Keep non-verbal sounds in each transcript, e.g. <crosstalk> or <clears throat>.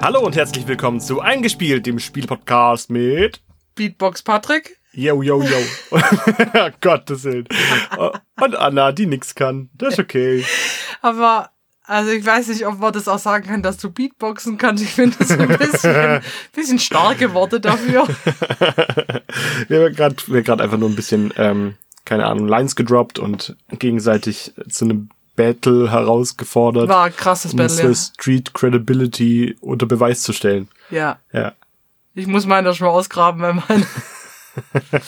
Hallo und herzlich willkommen zu Eingespielt, dem Spielpodcast mit Beatbox Patrick. Yo, yo, yo. <laughs> Gottes Willen. Und Anna, die nix kann. Das ist okay. Aber, also ich weiß nicht, ob man das auch sagen kann, dass du Beatboxen kannst. Ich finde das ein bisschen, <laughs> bisschen starke Worte dafür. <laughs> wir haben gerade einfach nur ein bisschen, ähm, keine Ahnung, Lines gedroppt und gegenseitig zu einem Battle herausgefordert. War ein krasses um Battle, ja. Street Credibility unter Beweis zu stellen. Ja. Ja. Ich muss meine schon mal ausgraben, weil meine. <laughs>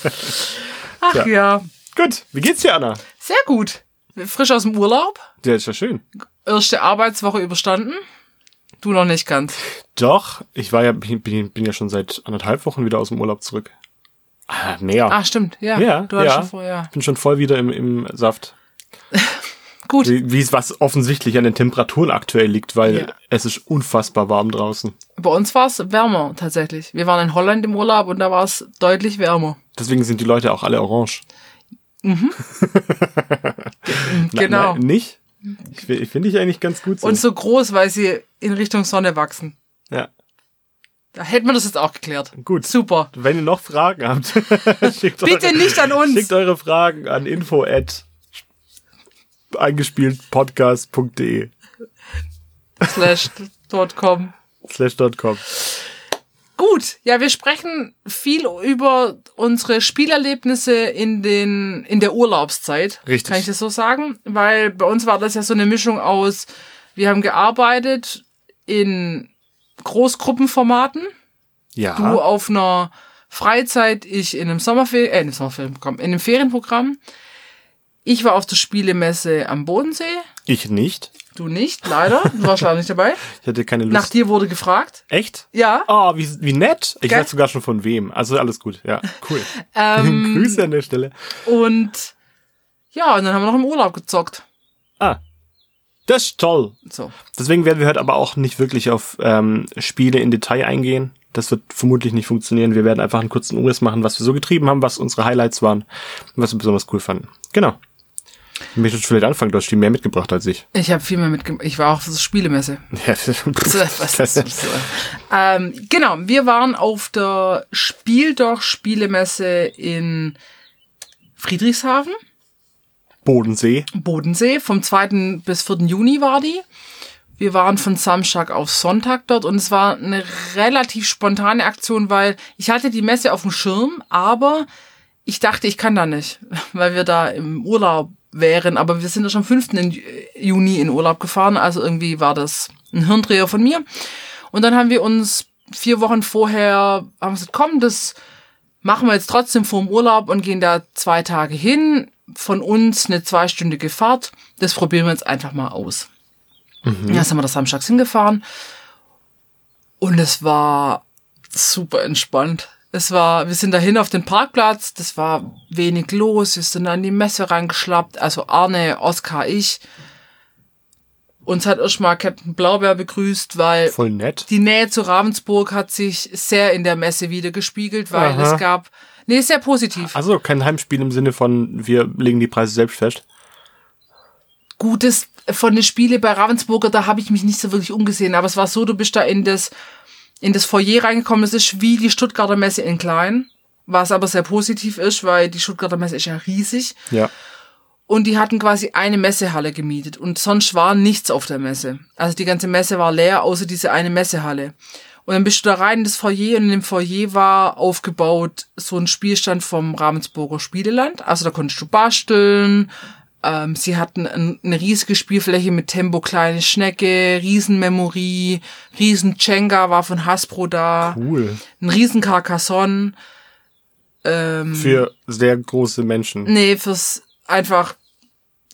Ach Ja. ja. Gut, wie geht's dir, Anna? Sehr gut. Frisch aus dem Urlaub. Ja, ist ja schön. Erste Arbeitswoche überstanden. Du noch nicht ganz. Doch, ich war ja, bin, bin, ja schon seit anderthalb Wochen wieder aus dem Urlaub zurück. Ah, mehr. Ah, stimmt. Ja. Ja, Du hast ja. schon vorher. bin schon voll wieder im, im Saft. <laughs> Gut. Wie wie es was offensichtlich an den Temperaturen aktuell liegt, weil Ja. es ist unfassbar warm draußen. Bei uns war es wärmer tatsächlich. Wir waren in Holland im Urlaub und da war es deutlich wärmer. Deswegen sind die Leute auch alle orange. <laughs> Na, Genau. nein, nicht? Ich, fi- ich finde ich eigentlich ganz gut so. Und so groß, weil sie in Richtung Sonne wachsen. ja, Da hätten wir das jetzt auch geklärt. gut. Super. Wenn ihr noch Fragen habt, <laughs> schickt, Bitte eure, nicht an uns. schickt eure Fragen an info eingespieltpodcast.de Slash dot com. slash dot com. Gut, ja, wir sprechen viel über unsere Spielerlebnisse in den in der Urlaubszeit. Richtig. Kann ich das so sagen? Weil bei uns war das ja so eine Mischung aus, wir haben gearbeitet in Großgruppenformaten, Ja. du auf einer Freizeit, ich in einem Sommerferien, äh, in einem Sommerferienprogramm, in einem Ferienprogramm. Ich war auf der Spielemesse am Bodensee, ich nicht. du nicht, leider, du warst leider nicht dabei. <laughs> Ich hatte keine Lust. Nach dir wurde gefragt. Echt? Ja. Oh, wie, wie nett. Ich Gell? weiß sogar schon von wem. Also alles gut. Ja, cool. <laughs> Ähm, <laughs> Grüße an der Stelle. Und ja, und dann haben wir noch im Urlaub gezockt. Ah, das ist toll. So. Deswegen werden wir heute aber auch nicht wirklich auf ähm, Spiele in Detail eingehen. Das wird vermutlich nicht funktionieren. Wir werden einfach einen kurzen Umriss machen, was wir so getrieben haben, was unsere Highlights waren und was wir besonders cool fanden. Genau. Ich möchte vielleicht anfangen, du hast viel mehr mitgebracht als ich. Ich habe viel mehr mitgemacht. Ich war auch auf der Spielemesse. <laughs> Ja, Was ist das? ähm, genau, wir waren auf der Spieldoch Spielemesse in Friedrichshafen, Bodensee. Bodensee. Vom 2. bis 4. Juni war die. Wir waren von Samstag auf Sonntag dort und es war eine relativ spontane Aktion, weil ich hatte die Messe auf dem Schirm, aber ich dachte, ich kann da nicht, <laughs> weil wir da im Urlaub wären. Aber wir sind ja schon am 5. in Juni in Urlaub gefahren, also irgendwie war das ein Hirndreher von mir. Und dann haben wir uns vier Wochen vorher, haben gesagt, komm, das machen wir jetzt trotzdem vor dem Urlaub und gehen da zwei Tage hin. Von uns eine zweistündige Fahrt. Das probieren wir jetzt einfach mal aus. Ja, jetzt haben wir das samstags hingefahren. Und es war super entspannt. Es war, wir sind dahin auf den Parkplatz, das war wenig los, wir sind dann in die Messe reingeschlappt, also Arne, Oskar, ich. Uns hat erstmal Captain Blaubeer begrüßt, weil Voll nett. die Nähe zu Ravensburg hat sich sehr in der Messe wieder gespiegelt, weil Aha. es gab, nee, sehr positiv. Also kein Heimspiel im Sinne von, wir legen die Preise selbst fest. Gutes von den Spiele bei Ravensburger, da habe ich mich nicht so wirklich umgesehen, aber es war so, du bist da in das, in das Foyer reingekommen, ist wie die Stuttgarter Messe in klein, was aber sehr positiv ist, weil die Stuttgarter Messe ist ja riesig Ja. und die hatten quasi eine Messehalle gemietet und sonst war nichts auf der Messe. Also die ganze Messe war leer, außer diese eine Messehalle. Und dann bist du da rein in das Foyer und in dem Foyer war aufgebaut so ein Spielstand vom Ravensburger Spieleland. Also da konntest du basteln. Ähm, sie hatten ein, eine riesige Spielfläche mit Tempo kleine Schnecke, Riesenmemory, riesen Jenga war von Hasbro da, Cool. ein riesen Carcassonne. Ähm, Für sehr große Menschen. Nee, fürs einfach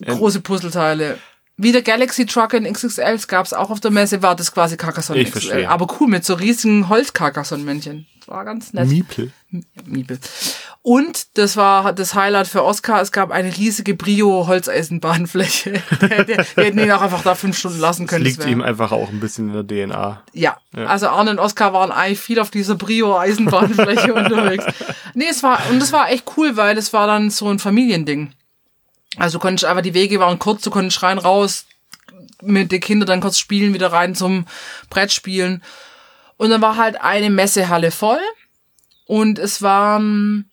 große Puzzleteile. Wie der Galaxy Truck in XXL gab's auch auf der Messe, war das quasi Carcassonne Ich XXL. verstehe. Aber cool, mit so riesigen Holz-Carcassonne-Männchen. Das war ganz nett. Miepel. Miepel. Und das war das Highlight für Oscar. Es gab eine riesige Brio-Holzeisenbahnfläche. <laughs> wir hätten ihn auch einfach da fünf Stunden lassen können. das Liegt wär- ihm einfach auch ein bisschen in der DNA. ja. also Arne und Oskar waren eigentlich viel auf dieser Brio-Eisenbahnfläche <laughs> unterwegs. Nee, es war, und es war echt cool, weil es war dann so ein Familiending. Also du konntest einfach, die Wege waren kurz, du konntest rein, raus, mit den Kindern dann kurz spielen, wieder rein zum Brett spielen. Und dann war halt eine Messehalle voll und es waren,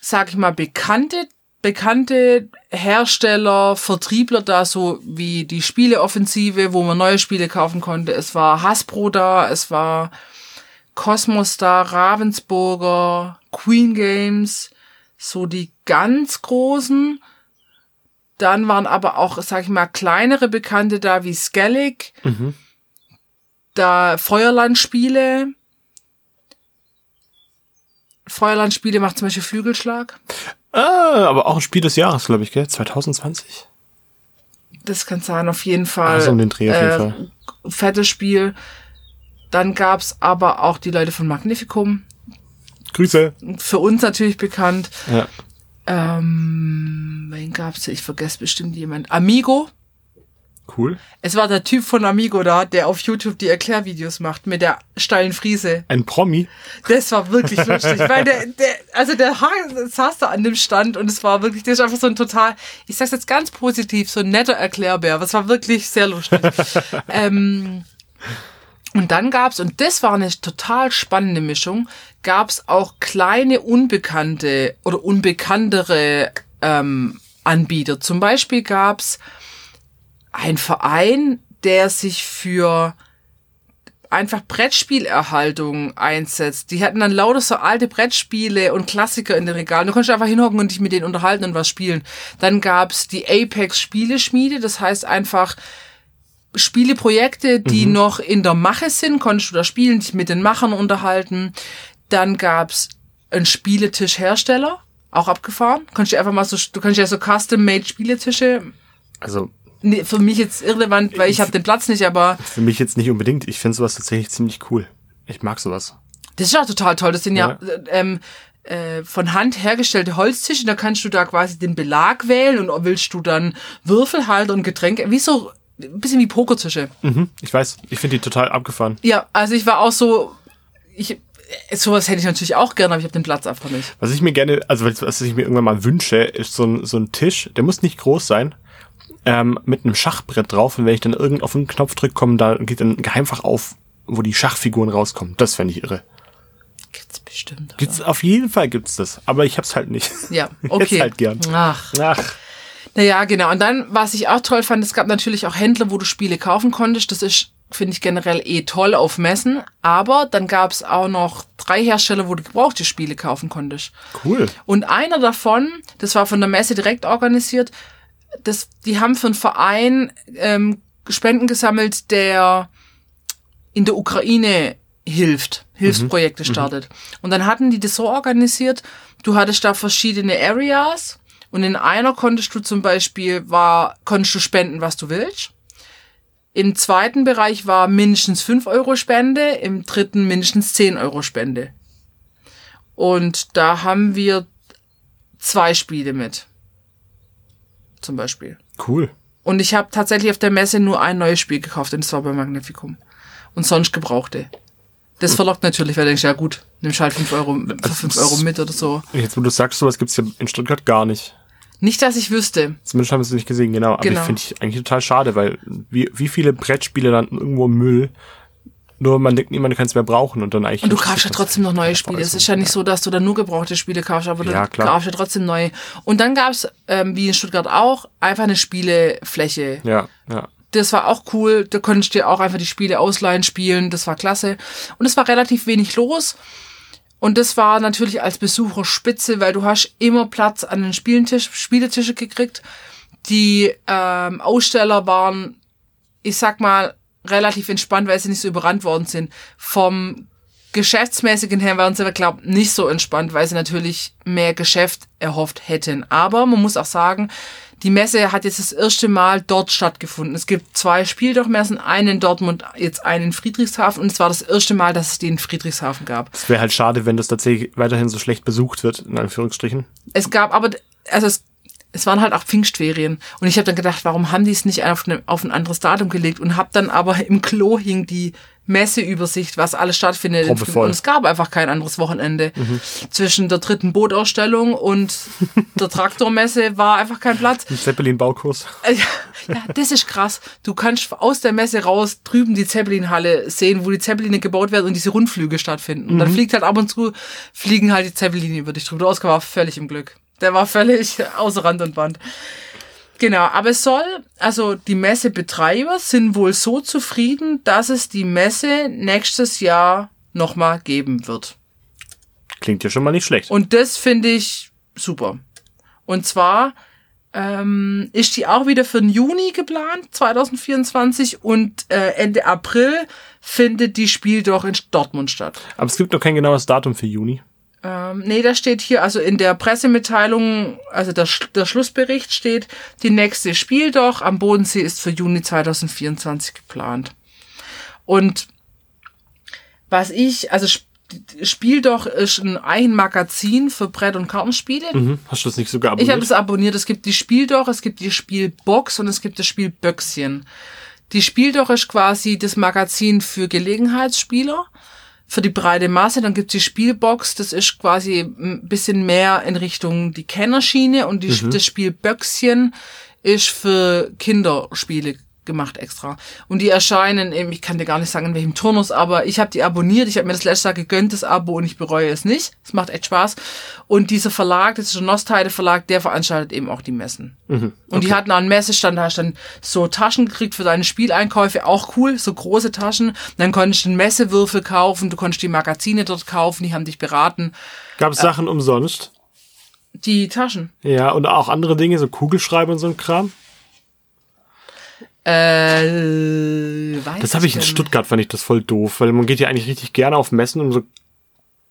sag ich mal, bekannte bekannte Hersteller, Vertriebler da, so wie die Spieleoffensive, wo man neue Spiele kaufen konnte. Es war Hasbro da, es war Cosmos da, Ravensburger, Queen Games, so die ganz großen. Dann waren aber auch, sag ich mal, kleinere Bekannte da wie Skellig, mhm. da Feuerlandspiele. Feuerlandspiele macht zum Beispiel Flügelschlag. Ah, aber auch ein Spiel des Jahres, glaube ich, gell? 2020. Das kann sein, auf jeden Fall. Also um den Dreh auf jeden äh, Fall. Fettes Spiel. Dann gab's aber auch die Leute von Magnificum. Grüße. Für uns natürlich bekannt. Ja. Ähm, wen gab's? Ich vergesse bestimmt jemand. Amigo. Cool. Es war der Typ von Amigo da, der auf YouTube die Erklärvideos macht mit der steilen Friese. Ein Promi. Das war wirklich lustig, weil der, <laughs> der, also der saß da an dem Stand und es war wirklich, der ist einfach so ein total, ich sag's jetzt ganz positiv, so ein netter Erklärbär. Das war wirklich sehr lustig. <laughs> ähm, und dann gab's und das war eine total spannende Mischung, gab's auch kleine unbekannte oder unbekanntere ähm, Anbieter. Zum Beispiel gab's ein Verein, der sich für einfach Brettspielerhaltung einsetzt. Die hatten dann lauter so alte Brettspiele und Klassiker in den Regalen. Du konntest einfach hinhocken und dich mit denen unterhalten und was spielen. Dann gab's die Apex Spieleschmiede, das heißt einfach Spieleprojekte, die mhm. noch in der Mache sind, konntest du da spielen, dich mit den Machern unterhalten. Dann gab's einen Spieletischhersteller, auch abgefahren. Konntest du einfach mal so, du kannst ja so custom-made Spieletische. Also Nee, für mich jetzt irrelevant, weil ich habe den Platz nicht, aber. Für mich jetzt nicht unbedingt. Ich finde sowas tatsächlich ziemlich cool. Ich mag sowas. Das ist auch total toll. Das sind ja, ja ähm, äh, von Hand hergestellte Holztische. Da kannst du da quasi den Belag wählen und willst du dann Würfelhalter und Getränke. Wie so ein bisschen wie Pokertische. Mhm, ich weiß. Ich finde die total abgefahren. Ja, also ich war auch so. Ich, sowas hätte ich natürlich auch gerne, aber ich habe den Platz einfach nicht. Was ich mir gerne, also was ich mir irgendwann mal wünsche, ist so ein, so ein Tisch, der muss nicht groß sein, ähm, mit einem Schachbrett drauf und wenn ich dann irgend auf einen Knopf drücke, kommen da geht dann ein Geheimfach auf, wo die Schachfiguren rauskommen. Das fände ich irre. Gibt's bestimmt. Oder? Gibt's auf jeden Fall gibt's das, aber ich hab's halt nicht. Ja, <laughs> okay. Jetzt halt gern. Ach. Ach. Naja, genau. Und dann, was ich auch toll fand, es gab natürlich auch Händler, wo du Spiele kaufen konntest. Das ist, finde ich generell eh toll auf Messen. Aber dann gab's auch noch drei Hersteller, wo du gebrauchte Spiele kaufen konntest. Cool. Und einer davon, das war von der Messe direkt organisiert, das, die haben für einen Verein ähm, Spenden gesammelt, der in der Ukraine hilft, Hilfsprojekte mhm. startet. Und dann hatten die das so organisiert, du hattest da verschiedene Areas und in einer konntest du zum Beispiel war, konntest du spenden, was du willst. Im zweiten Bereich war mindestens 5 Euro Spende, im dritten mindestens 10 Euro Spende. Und da haben wir zwei Spiele mit zum Beispiel. Cool. Und ich habe tatsächlich auf der Messe nur ein neues Spiel gekauft und das war bei Magnificum. Und sonst gebrauchte. Das verlockt natürlich, weil du denkst, ja gut, nimmst halt 5 Euro, für 5 Euro mit oder so. Jetzt, wo du sagst, sowas gibt's ja in Stuttgart gar nicht. Nicht, dass ich wüsste. Zumindest haben wir es nicht gesehen, genau. Aber genau. ich finde ich eigentlich total schade, weil wie, wie viele Brettspiele landen irgendwo im Müll, nur man denkt, niemand kann es mehr brauchen und dann eigentlich. Und du kaufst ja trotzdem noch neue Spiele. Es ist ja nicht so, dass du dann nur gebrauchte Spiele kaufst, aber ja, du kaufst ja trotzdem neue. Und dann gab's ähm, wie in Stuttgart auch, einfach eine Spielefläche. Ja, ja. Das war auch cool. Da konntest du dir auch einfach die Spiele ausleihen, spielen. Das war klasse. Und es war relativ wenig los. Und das war natürlich als Besucher spitze, weil du hast immer Platz an den Spielentisch, Spieletische gekriegt. Die ähm, Aussteller waren, ich sag mal, relativ entspannt, weil sie nicht so überrannt worden sind. Vom geschäftsmäßigen her waren sie, glaube nicht so entspannt, weil sie natürlich mehr Geschäft erhofft hätten. Aber man muss auch sagen, die Messe hat jetzt das erste Mal dort stattgefunden. Es gibt zwei Spieldurchmessen, einen in Dortmund, jetzt einen in Friedrichshafen und es war das erste Mal, dass es die in Friedrichshafen gab. Es wäre halt schade, wenn das tatsächlich weiterhin so schlecht besucht wird, in Anführungsstrichen. Es gab aber, also es es waren halt auch Pfingstferien. Und ich habe dann gedacht, warum haben die es nicht auf, ne, auf ein anderes Datum gelegt? Und habe dann aber <laughs> im Klo hing die Messeübersicht, was alles stattfindet. Und es gab einfach kein anderes Wochenende. Zwischen der dritten Bootausstellung und <laughs> der Traktormesse war einfach kein Platz. Ein Zeppelin-Baukurs. Äh, Ja, das ist krass. Du kannst aus der Messe raus drüben die Zeppelinhalle sehen, wo die Zeppeline gebaut werden und diese Rundflüge stattfinden. Und dann fliegt halt ab und zu, fliegen halt die Zeppeline über dich drüber. Der Oscar war völlig im Glück. Der war völlig <laughs> außer Rand und Band. Genau, aber es soll, also die Messebetreiber sind wohl so zufrieden, dass es die Messe nächstes Jahr nochmal geben wird. Klingt ja schon mal nicht schlecht. Und das finde ich super. Und zwar ähm, ist die auch wieder für den Juni geplant, 2024. Und äh, Ende April findet die Spiel doch in Dortmund statt. Aber es gibt noch kein genaues Datum für Juni. Ähm, nee, da steht hier, also in der Pressemitteilung, also der, der Schlussbericht steht, die nächste Spiel doch am Bodensee ist für Juni 2024 geplant. Und was ich, also Sp- Spiel doch ist ein Eigenmagazin für Brett- und Kartenspiele. Mhm. Hast du das nicht sogar Ich habe abonniert? es abonniert. Es gibt die Spieldoch, es gibt die Spielbox und es gibt das Spiel Böckschen. Die Spieldoch ist quasi das Magazin für Gelegenheitsspieler, für die breite Masse. Dann gibt's die Spielbox, das ist quasi ein bisschen mehr in Richtung die Kennerschiene und die, das Spiel Böckschen ist für Kinderspiele gemacht extra. Und die erscheinen eben, ich kann dir gar nicht sagen, in welchem Turnus, aber ich habe die abonniert, ich habe mir das letzte Jahr gegönnt, das Abo, und ich bereue es nicht. Es macht echt Spaß. Und dieser Verlag, das ist der Nostheide Verlag, der veranstaltet eben auch die Messen. Und die hatten einen Messestand, da hast du dann so Taschen gekriegt für deine Spieleinkäufe, auch cool, so große Taschen. Dann konntest du einen Messewürfel kaufen, du konntest die Magazine dort kaufen, die haben dich beraten. Gab es Sachen umsonst? Die Taschen. Ja, und auch andere Dinge, so Kugelschreiber und so ein Kram. Äh, Das habe ich in Stuttgart, fand ich das voll doof, weil man geht ja eigentlich richtig gerne auf Messen, um so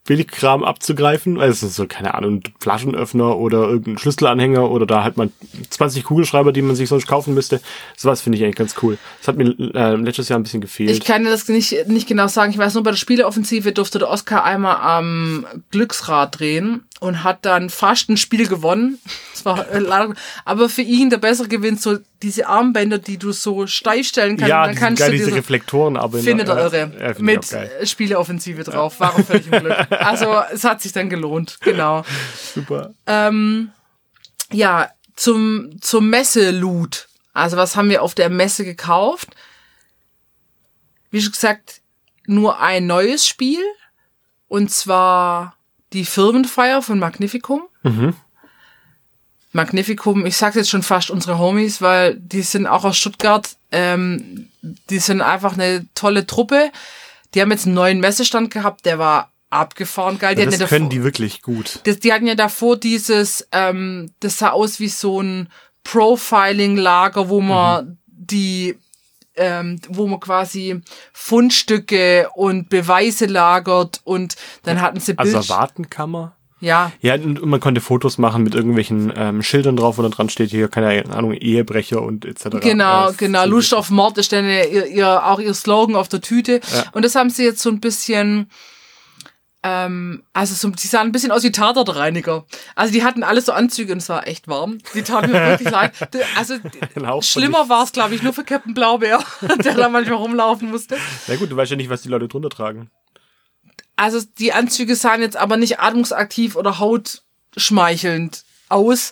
Billigkram abzugreifen. Also so, keine Ahnung, Flaschenöffner oder irgendein Schlüsselanhänger oder da halt mal 20 Kugelschreiber, die man sich sonst kaufen müsste. Sowas finde ich eigentlich ganz cool. Das hat mir äh, letztes Jahr ein bisschen gefehlt. Ich kann dir das nicht, nicht genau sagen. Ich weiß nur, bei der Spieleoffensive durfte der Oscar einmal am Glücksrad drehen und hat dann fast ein Spiel gewonnen. Das war äh, leider, aber für ihn der bessere Gewinn so diese Armbänder, die du so steif stellen kannst. ja, dann diese, kannst geil, du diese diese, Reflektoren, aber findet er irre. Ja, find mit auch äh, Spieleoffensive drauf. War er völlig im Glück. Also, es hat sich dann gelohnt. Genau. <laughs> Super. Ähm, ja, zum, zum Messe-Loot. Also was haben wir auf der Messe gekauft? Wie schon gesagt, nur ein neues Spiel. Und zwar die Firmenfeier von Magnificum. Magnificum, ich sag's jetzt schon fast unsere Homies, weil die sind auch aus Stuttgart. Ähm, die sind einfach eine tolle Truppe. Die haben jetzt einen neuen Messestand gehabt, der war abgefahren geil. Die hatten das ja können davor- die wirklich gut. das, die hatten ja davor dieses, ähm, das sah aus wie so ein Profiling-Lager, wo man die, ähm, wo man quasi Fundstücke und Beweise lagert und dann hatten sie Also Bild. Wartenkammer. ja, Ja, und man konnte Fotos machen mit irgendwelchen ähm, Schildern drauf, wo dann dran steht, hier, keine Ahnung, Ehebrecher und etc. Genau, Ja, genau. so Lust auf Mord ist dann ihr, ihr, auch ihr Slogan auf der Tüte. Ja. Und das haben sie jetzt so ein bisschen, ähm, also so, die sahen ein bisschen aus wie Tatortreiniger. Also die hatten alle so Anzüge und es war echt warm. Die taten mir <laughs> wirklich leid. Also <laughs> schlimmer war es, glaube ich, nur für Captain Blaubeer, <laughs> der da manchmal rumlaufen musste. Na gut, du weißt ja nicht, was die Leute drunter tragen. Also die Anzüge sahen jetzt aber nicht atmungsaktiv oder hautschmeichelnd aus.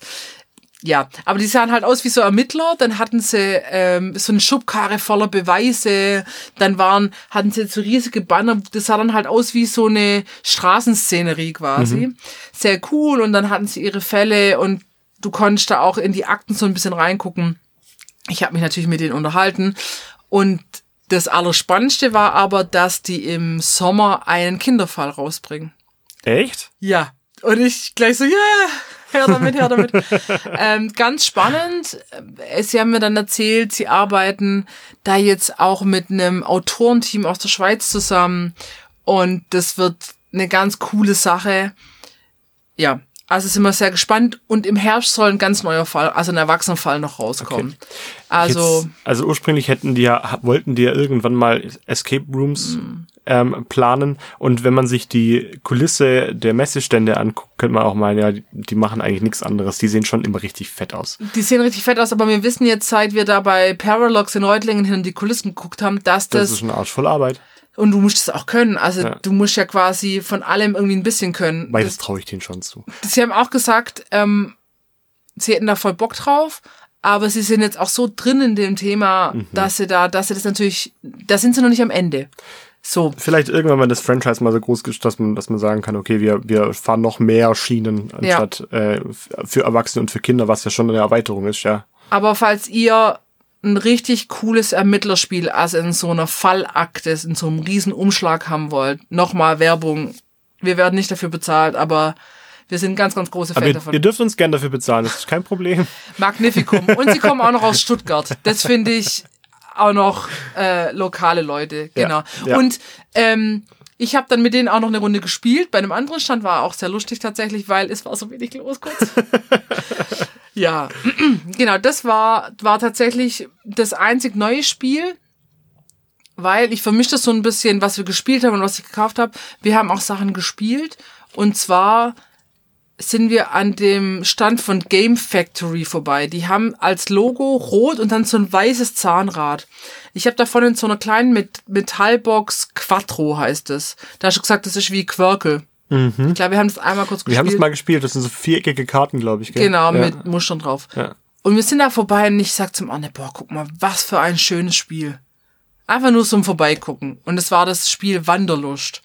Ja, aber die sahen halt aus wie so Ermittler. Dann hatten sie ähm, so eine Schubkarre voller Beweise. Dann waren hatten sie so riesige Banner. Das sah dann halt aus wie so eine Straßenszenerie quasi. Sehr cool. Und dann hatten sie ihre Fälle und du konntest da auch in die Akten so ein bisschen reingucken. Ich habe mich natürlich mit denen unterhalten und das Allerspannendste war aber, dass die im Sommer einen Kinderfall rausbringen. Echt? Ja. Und ich gleich so, ja, her damit, her damit. ähm, ganz spannend. Äh, Sie haben mir dann erzählt, sie arbeiten da jetzt auch mit einem Autorenteam aus der Schweiz zusammen. Und das wird eine ganz coole Sache. Ja, also sind wir sehr gespannt. Und im Herbst soll ein ganz neuer Fall, also ein Erwachsenenfall noch rauskommen. Also, Jetzt, also ursprünglich hätten die ja, wollten die ja irgendwann mal Escape Rooms ähm, planen. Und wenn man sich die Kulisse der Messestände anguckt, könnte man auch mal, ja, die, machen eigentlich nichts anderes. Die sehen schon immer richtig fett aus. Die sehen richtig fett aus, aber wir wissen jetzt, seit wir da bei Paralogs in Reutlingen hin die Kulissen geguckt haben, dass das. Das ist ein Arsch voll Arbeit. Und du musst es auch können. Also Ja. du musst ja quasi von allem irgendwie ein bisschen können. Weil das traue ich denen schon zu. Sie haben auch gesagt, ähm, sie hätten da voll Bock drauf, aber sie sind jetzt auch so drin in dem Thema, Mhm. dass sie da, dass sie das natürlich, da sind sie noch nicht am Ende. So. Vielleicht irgendwann, wenn das Franchise mal so groß ist, dass man, dass man sagen kann, okay, wir, wir fahren noch mehr Schienen anstatt äh, f- für Erwachsene und für Kinder, was ja schon eine Erweiterung ist, ja. Aber falls ihr ein richtig cooles Ermittlerspiel, also in so einer Fallakte, in so einem riesen Umschlag haben wollt, nochmal Werbung. Wir werden nicht dafür bezahlt, aber wir sind ganz, ganz große Aber Fan ihr, davon. ihr dürft uns gern dafür bezahlen, das ist kein Problem. Magnificum. Und sie kommen auch noch aus Stuttgart. Das finde ich auch noch äh, lokale Leute. Genau. ja. Und ähm, ich habe dann mit denen auch noch eine Runde gespielt. Bei einem anderen Stand war auch sehr lustig tatsächlich, weil es war so wenig los kurz. <laughs> ja, <clears throat> genau. Das war, war tatsächlich das einzig neue Spiel. Weil ich vermische das so ein bisschen, was wir gespielt haben und was ich gekauft habe. Wir haben auch Sachen gespielt. Und zwar sind wir an dem Stand von Game Factory vorbei. Die haben als Logo rot und dann so ein weißes Zahnrad. Ich habe davon in so einer kleinen Met Metallbox Quattro heißt es. Da hast du gesagt, das ist wie Quirkel. Ich glaube, wir haben das einmal kurz Mhm. Wir haben gespielt. es mal gespielt, das sind so viereckige Karten, glaube ich. Gell? Genau, ja. mit Mustern drauf. Ja. Und wir sind da vorbei und ich sag zum Arne, boah, guck mal, was für ein schönes Spiel. Einfach nur zum Vorbeigucken. Und es war das Spiel Wanderlust.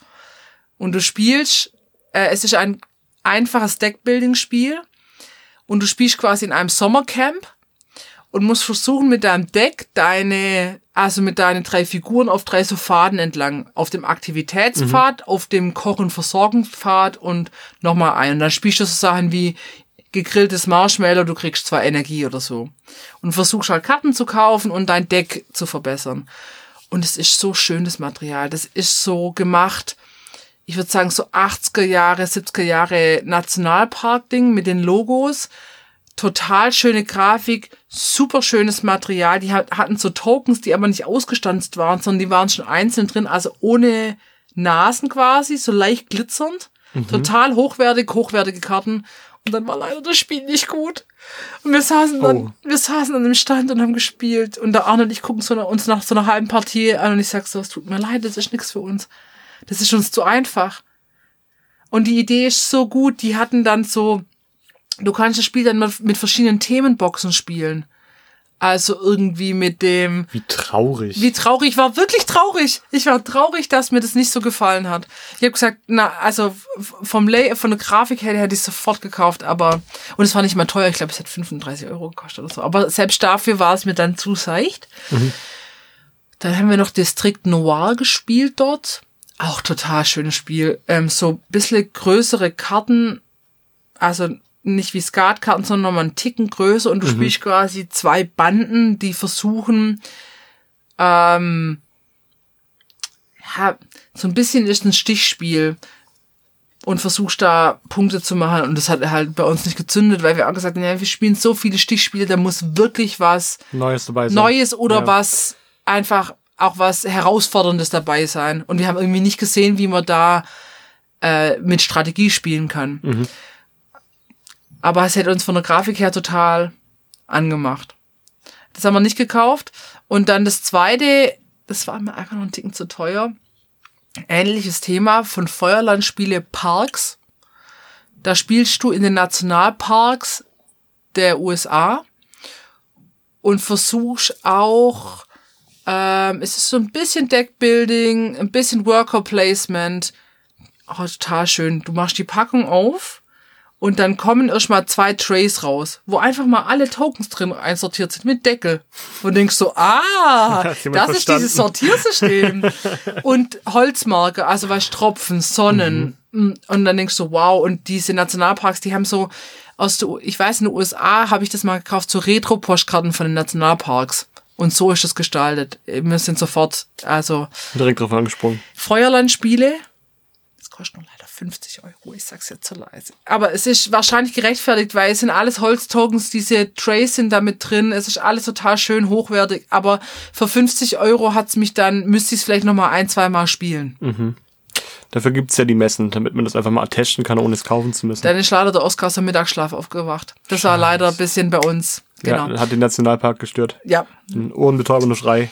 Und du spielst, äh, es ist ein einfaches Deckbuilding-Spiel. Und du spielst quasi in einem Sommercamp und musst versuchen, mit deinem Deck deine, also mit deinen drei Figuren auf drei so Faden entlang. Auf dem Aktivitätspfad, auf dem Kochen-Versorgungspfad und nochmal ein. Und dann spielst du so Sachen wie gegrilltes Marshmallow, du kriegst zwar Energie oder so. Und versuchst halt Karten zu kaufen und dein Deck zu verbessern. Und es ist so schönes Material. Das ist so gemacht, ich würde sagen, so 80er Jahre, 70er Jahre Nationalpark-Ding mit den Logos. Total schöne Grafik, super schönes Material. Die hat- hatten so Tokens, die aber nicht ausgestanzt waren, sondern die waren schon einzeln drin, also ohne Nasen quasi, so leicht glitzernd. Total hochwertig, hochwertige Karten. Und dann war leider das Spiel nicht gut. Und wir saßen dann, Oh. wir saßen an dem Stand und haben gespielt. Und der Arne und ich gucken so uns nach so einer halben Partie an und ich sag so, es tut mir leid, das ist nichts für uns. Das ist uns zu einfach. Und die Idee ist so gut, die hatten dann so, du kannst das Spiel dann mit, mit verschiedenen Themenboxen spielen. Also irgendwie mit dem, Wie traurig. wie traurig, ich war wirklich traurig. Ich war traurig, dass mir das nicht so gefallen hat. Ich habe gesagt, na, also vom Lay von der Grafik her hätte ich sofort gekauft, aber und es war nicht mal teuer, ich glaube, es hat 35 Euro gekostet oder so. Aber selbst dafür war es mir dann zu seicht. Dann haben wir noch District Noir gespielt dort. Auch total schönes Spiel. Ähm, so bisschen größere Karten, also nicht wie Skatkarten, sondern nochmal einen Ticken größer und du spielst quasi zwei Banden, die versuchen, ähm, ja, so ein bisschen ist ein Stichspiel und versuchst da Punkte zu machen und das hat halt bei uns nicht gezündet, weil wir auch gesagt haben, ja, wir spielen so viele Stichspiele, da muss wirklich was Neues dabei sein. Neues oder Ja. was einfach auch was Herausforderndes dabei sein. Und wir haben irgendwie nicht gesehen, wie man da äh, mit Strategie spielen kann. Mhm. Aber es hätte uns von der Grafik her total angemacht. Das haben wir nicht gekauft. Und dann das zweite, das war mir einfach noch ein Ticken zu teuer. Ähnliches Thema von Feuerlandspiele Parks. Da spielst du in den Nationalparks der USA und versuchst auch, ähm, es ist so ein bisschen Deckbuilding, ein bisschen Worker Placement. Oh, total schön. Du machst die Packung auf und dann kommen erstmal zwei Trays raus, wo einfach mal alle Tokens drin einsortiert sind mit Deckel. Und denkst so, ah, <laughs> das ist dieses Sortiersystem. <laughs> und Holzmarke, also weißt Tropfen, Sonnen. Mm, Und dann denkst du, wow, und diese Nationalparks, die haben so aus der, ich weiß, in den USA habe ich das mal gekauft, so Retro-Postkarten von den Nationalparks. Und so ist das gestaltet. Wir sind sofort, also Direkt drauf angesprungen. Feuerlandspiele. es kostet nur leider 50 Euro. Ich sag's jetzt so leise. Aber es ist wahrscheinlich gerechtfertigt, weil es sind alles Holztokens, diese Trays sind damit drin. Es ist alles total schön hochwertig. Aber für 50 Euro hat's mich dann, müsste ich es vielleicht noch mal ein, zwei Mal spielen. Mhm. Dafür gibt's ja die Messen, damit man das einfach mal testen kann, ohne es kaufen zu müssen. Dann ist leider der Oscar aus dem Mittagsschlaf aufgewacht. Das war leider ein bisschen bei uns. Genau. Ja, hat den Nationalpark gestört. Ja. Ein ohrenbetäubender Schrei.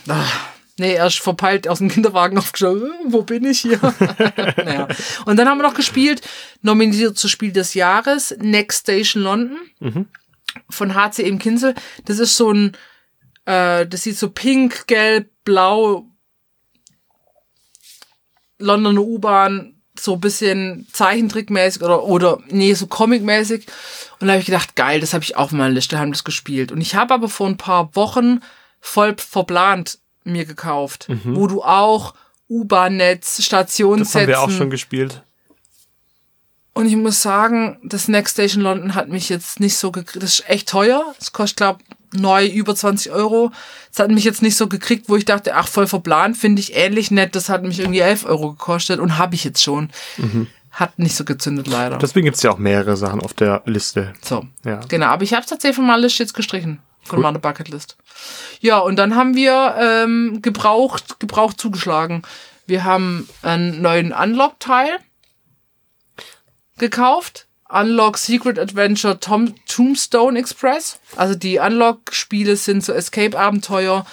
Nee, er ist verpeilt aus dem Kinderwagen <laughs> aufgeschaut. Äh, Wo bin ich hier? <laughs> naja. Und dann haben wir noch gespielt, nominiert zu Spiel des Jahres, Next Station London von HCM Kinsel. Das ist so ein, äh, das sieht so pink, gelb, blau, Londoner U-Bahn, so ein bisschen Zeichentrickmäßig oder, oder nee, so comicmäßig. Und da habe ich gedacht, geil, das habe ich auch mal in Liste, haben das gespielt. Und ich habe aber vor ein paar Wochen voll verplant mir gekauft, wo du auch U-Bahn-Netz, Das Stationssätzen. haben wir auch schon gespielt. Und ich muss sagen, das Next Station London hat mich jetzt nicht so gekriegt. Das ist echt teuer. Es kostet, glaube neu über 20 Euro. Das hat mich jetzt nicht so gekriegt, wo ich dachte, ach, voll verplant, finde ich ähnlich nett. Das hat mich irgendwie 11 Euro gekostet und habe ich jetzt schon. Hat nicht so gezündet, leider. Deswegen gibt's ja auch mehrere Sachen auf der Liste. so. Ja. Genau, aber ich habe es tatsächlich von meiner Liste jetzt gestrichen. Von meiner Bucketlist. Ja, und dann haben wir ähm, gebraucht, gebraucht zugeschlagen. Wir haben einen neuen Unlock-Teil gekauft. Unlock Secret Adventure Tom Tombstone Express. Also die Unlock-Spiele sind so Escape-Abenteuer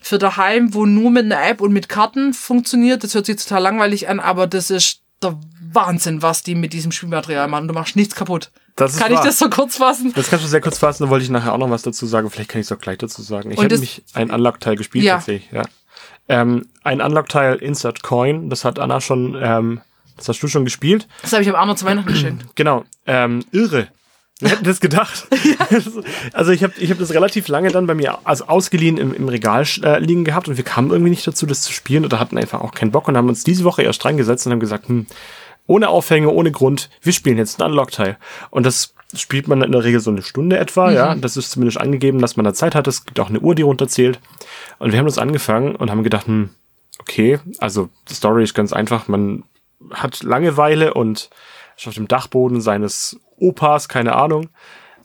für daheim, wo nur mit einer App und mit Karten funktioniert. Das hört sich total langweilig an, aber das ist der Wahnsinn, was die mit diesem Spielmaterial machen. Du machst nichts kaputt. Das Kann ich wahr. das so kurz fassen? Das kannst du sehr kurz fassen, da wollte ich nachher auch noch was dazu sagen. Vielleicht kann ich es auch gleich dazu sagen. Ich habe nämlich ein Unlock-Teil gespielt Ja. tatsächlich, ja. Ähm, ein Unlock-Teil Insert Coin, das hat Anna schon, ähm, das hast du schon gespielt. Das habe ich am Arno zu Weihnachten <clears throat> geschenkt. Genau, ähm, irre. Wer hätte das gedacht? <laughs> also ich habe ich hab das relativ lange dann bei mir also ausgeliehen im, im Regal äh, liegen gehabt und wir kamen irgendwie nicht dazu, das zu spielen oder hatten einfach auch keinen Bock und haben uns diese Woche erst dran gesetzt und haben gesagt, hm, ohne Aufhänge, ohne Grund, wir spielen jetzt ein Unlock-Teil. Und das spielt man in der Regel so eine Stunde etwa, ja. Das ist zumindest angegeben, dass man da Zeit hat. Es gibt auch eine Uhr, die runterzählt. Und wir haben das angefangen und haben gedacht, hm, okay, also die Story ist ganz einfach. Man hat Langeweile und ist auf dem Dachboden seines Opas, keine Ahnung.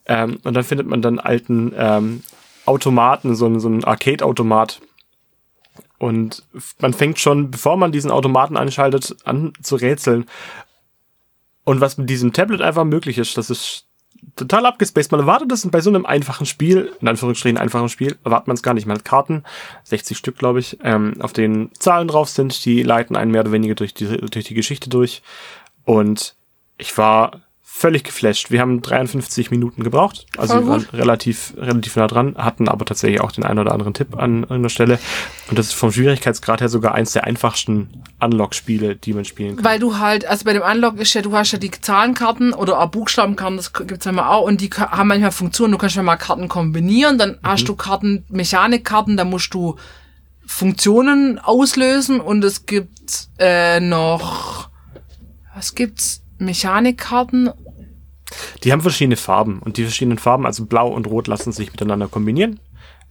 Ähm, und dann findet man dann alten ähm, Automaten, so, einen- so einen Arcade-Automat. Und man fängt schon, bevor man diesen Automaten anschaltet, an zu rätseln. Und was mit diesem Tablet einfach möglich ist, das ist total abgespaced. Man erwartet das bei so einem einfachen Spiel, in Anführungsstrichen einfachen Spiel, erwartet man es gar nicht. Man hat Karten, 60 Stück, glaube ich, ähm, auf denen Zahlen drauf sind, die leiten einen mehr oder weniger durch die, durch die Geschichte durch. Und ich war völlig geflasht. Wir haben 53 Minuten gebraucht, also Voll wir waren gut. relativ, relativ nah dran, hatten aber tatsächlich auch den einen oder anderen Tipp an irgendeiner Stelle. Und das ist vom Schwierigkeitsgrad her sogar eins der einfachsten Unlock-Spiele, die man spielen kann. Weil du halt, also bei dem Unlock ist ja, du hast ja die Zahlenkarten oder auch Buchstabenkarten, das gibt's ja mal auch, und die haben manchmal Funktionen, du kannst ja mal Karten kombinieren, dann hast du Karten, Mechanikkarten, da musst du Funktionen auslösen und es gibt äh, noch, was gibt's? Mechanikkarten Die haben verschiedene Farben und die verschiedenen Farben, also blau und rot, lassen sich miteinander kombinieren.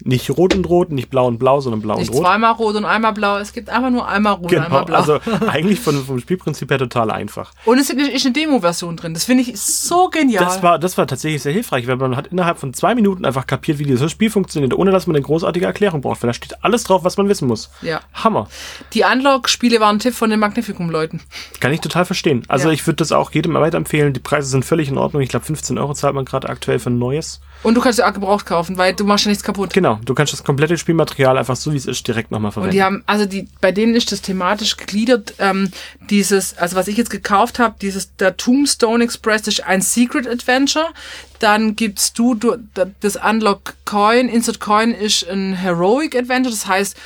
Nicht rot und rot, nicht blau und blau, sondern blau Nicht und rot. zweimal rot und einmal blau. Es gibt einfach nur einmal rot und Genau, einmal blau. also <laughs> eigentlich von, vom Spielprinzip her total einfach. und es ist eine Demo-Version drin. Das finde ich so genial. Das war, das war tatsächlich sehr hilfreich, weil man hat innerhalb von zwei Minuten einfach kapiert, wie dieses Spiel funktioniert, ohne dass man eine großartige Erklärung braucht, weil da steht alles drauf, was man wissen muss. Ja. Hammer. Die Unlock-Spiele waren ein Tipp von den Magnificum-Leuten. Kann ich total verstehen. Also Ja. ich würde das auch jedem weiterempfehlen. Die Preise sind völlig in Ordnung. Ich glaube, 15 Euro zahlt man gerade aktuell für ein neues. Und du kannst ja auch gebraucht kaufen, weil du machst ja nichts kaputt. Genau, du kannst das komplette Spielmaterial einfach so, wie es ist, direkt nochmal Und verwenden. die haben, also die, bei denen ist das thematisch gegliedert. Ähm, dieses, also was ich jetzt gekauft habe, dieses der Tombstone Express ist ein Secret Adventure. Dann gibst du, du das Unlock Coin, Insert Coin ist ein Heroic Adventure. Das heißt,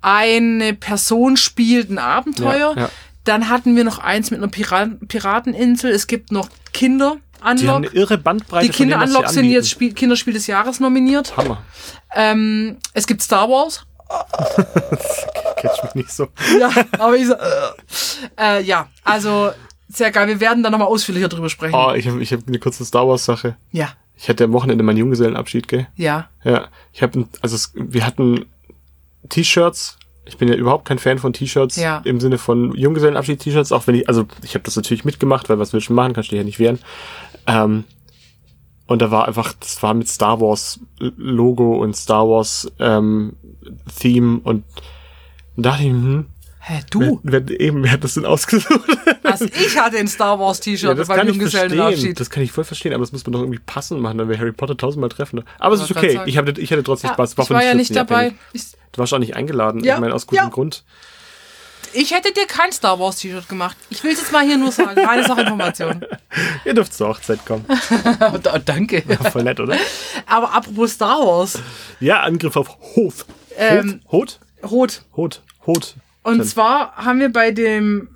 eine Person spielt ein Abenteuer. Ja, ja. Dann hatten wir noch eins mit einer Piraten, Pirateninsel. Es gibt noch Kinder Die haben eine Unlock. irre Bandbreite Die Kinder Unlock sind anbieten. jetzt Spiel, Kinderspiel des Jahres nominiert. Hammer. Ähm, es gibt Star Wars. <laughs> Catch mich nicht so. Ja, aber ich so, äh, äh, ja, also sehr geil. Wir werden da nochmal ausführlicher drüber sprechen. Oh, ich habe ich hab eine kurze Star Wars Sache. Ja, Ich hatte am Wochenende meinen Junggesellenabschied, gell? ja. Ja. Ich habe, also es, wir hatten T-Shirts. Ich bin ja überhaupt kein Fan von T-Shirts Ja. im Sinne von Junggesellenabschied-T-Shirts, auch wenn ich, also ich habe das natürlich mitgemacht, weil was willst du machen, kannst du dich ja nicht wehren. Ähm, und da war einfach, das war mit Star Wars Logo und Star Wars ähm, Theme und da dachte ich, hm, Hä, wer, du? wer, eben, wer hat das denn ausgesucht? Also ich hatte ein Star Wars T-Shirt das beim ich. Junggesellenabschied. Das kann ich voll verstehen, aber das muss man doch irgendwie passend machen, dann wäre Harry Potter tausendmal treffender. Aber es ist okay. Ich, hatte, ich hatte trotzdem Ja, Spaß. ich von war ja nicht dabei. Ich, Du warst auch nicht eingeladen. Ja, Ich meine, aus gutem ja. Grund. Ich hätte dir kein Star Wars T-Shirt gemacht. Ich will es jetzt mal hier nur sagen. Reine Sachinformation. <laughs> Ihr dürft zur Hochzeit kommen. <laughs> Da- Danke. Voll nett, oder? Aber apropos Star Wars. Ja, Angriff auf Hoth. Ähm, Hoth? Rot. Hoth? Hoth. Und zwar haben wir bei dem,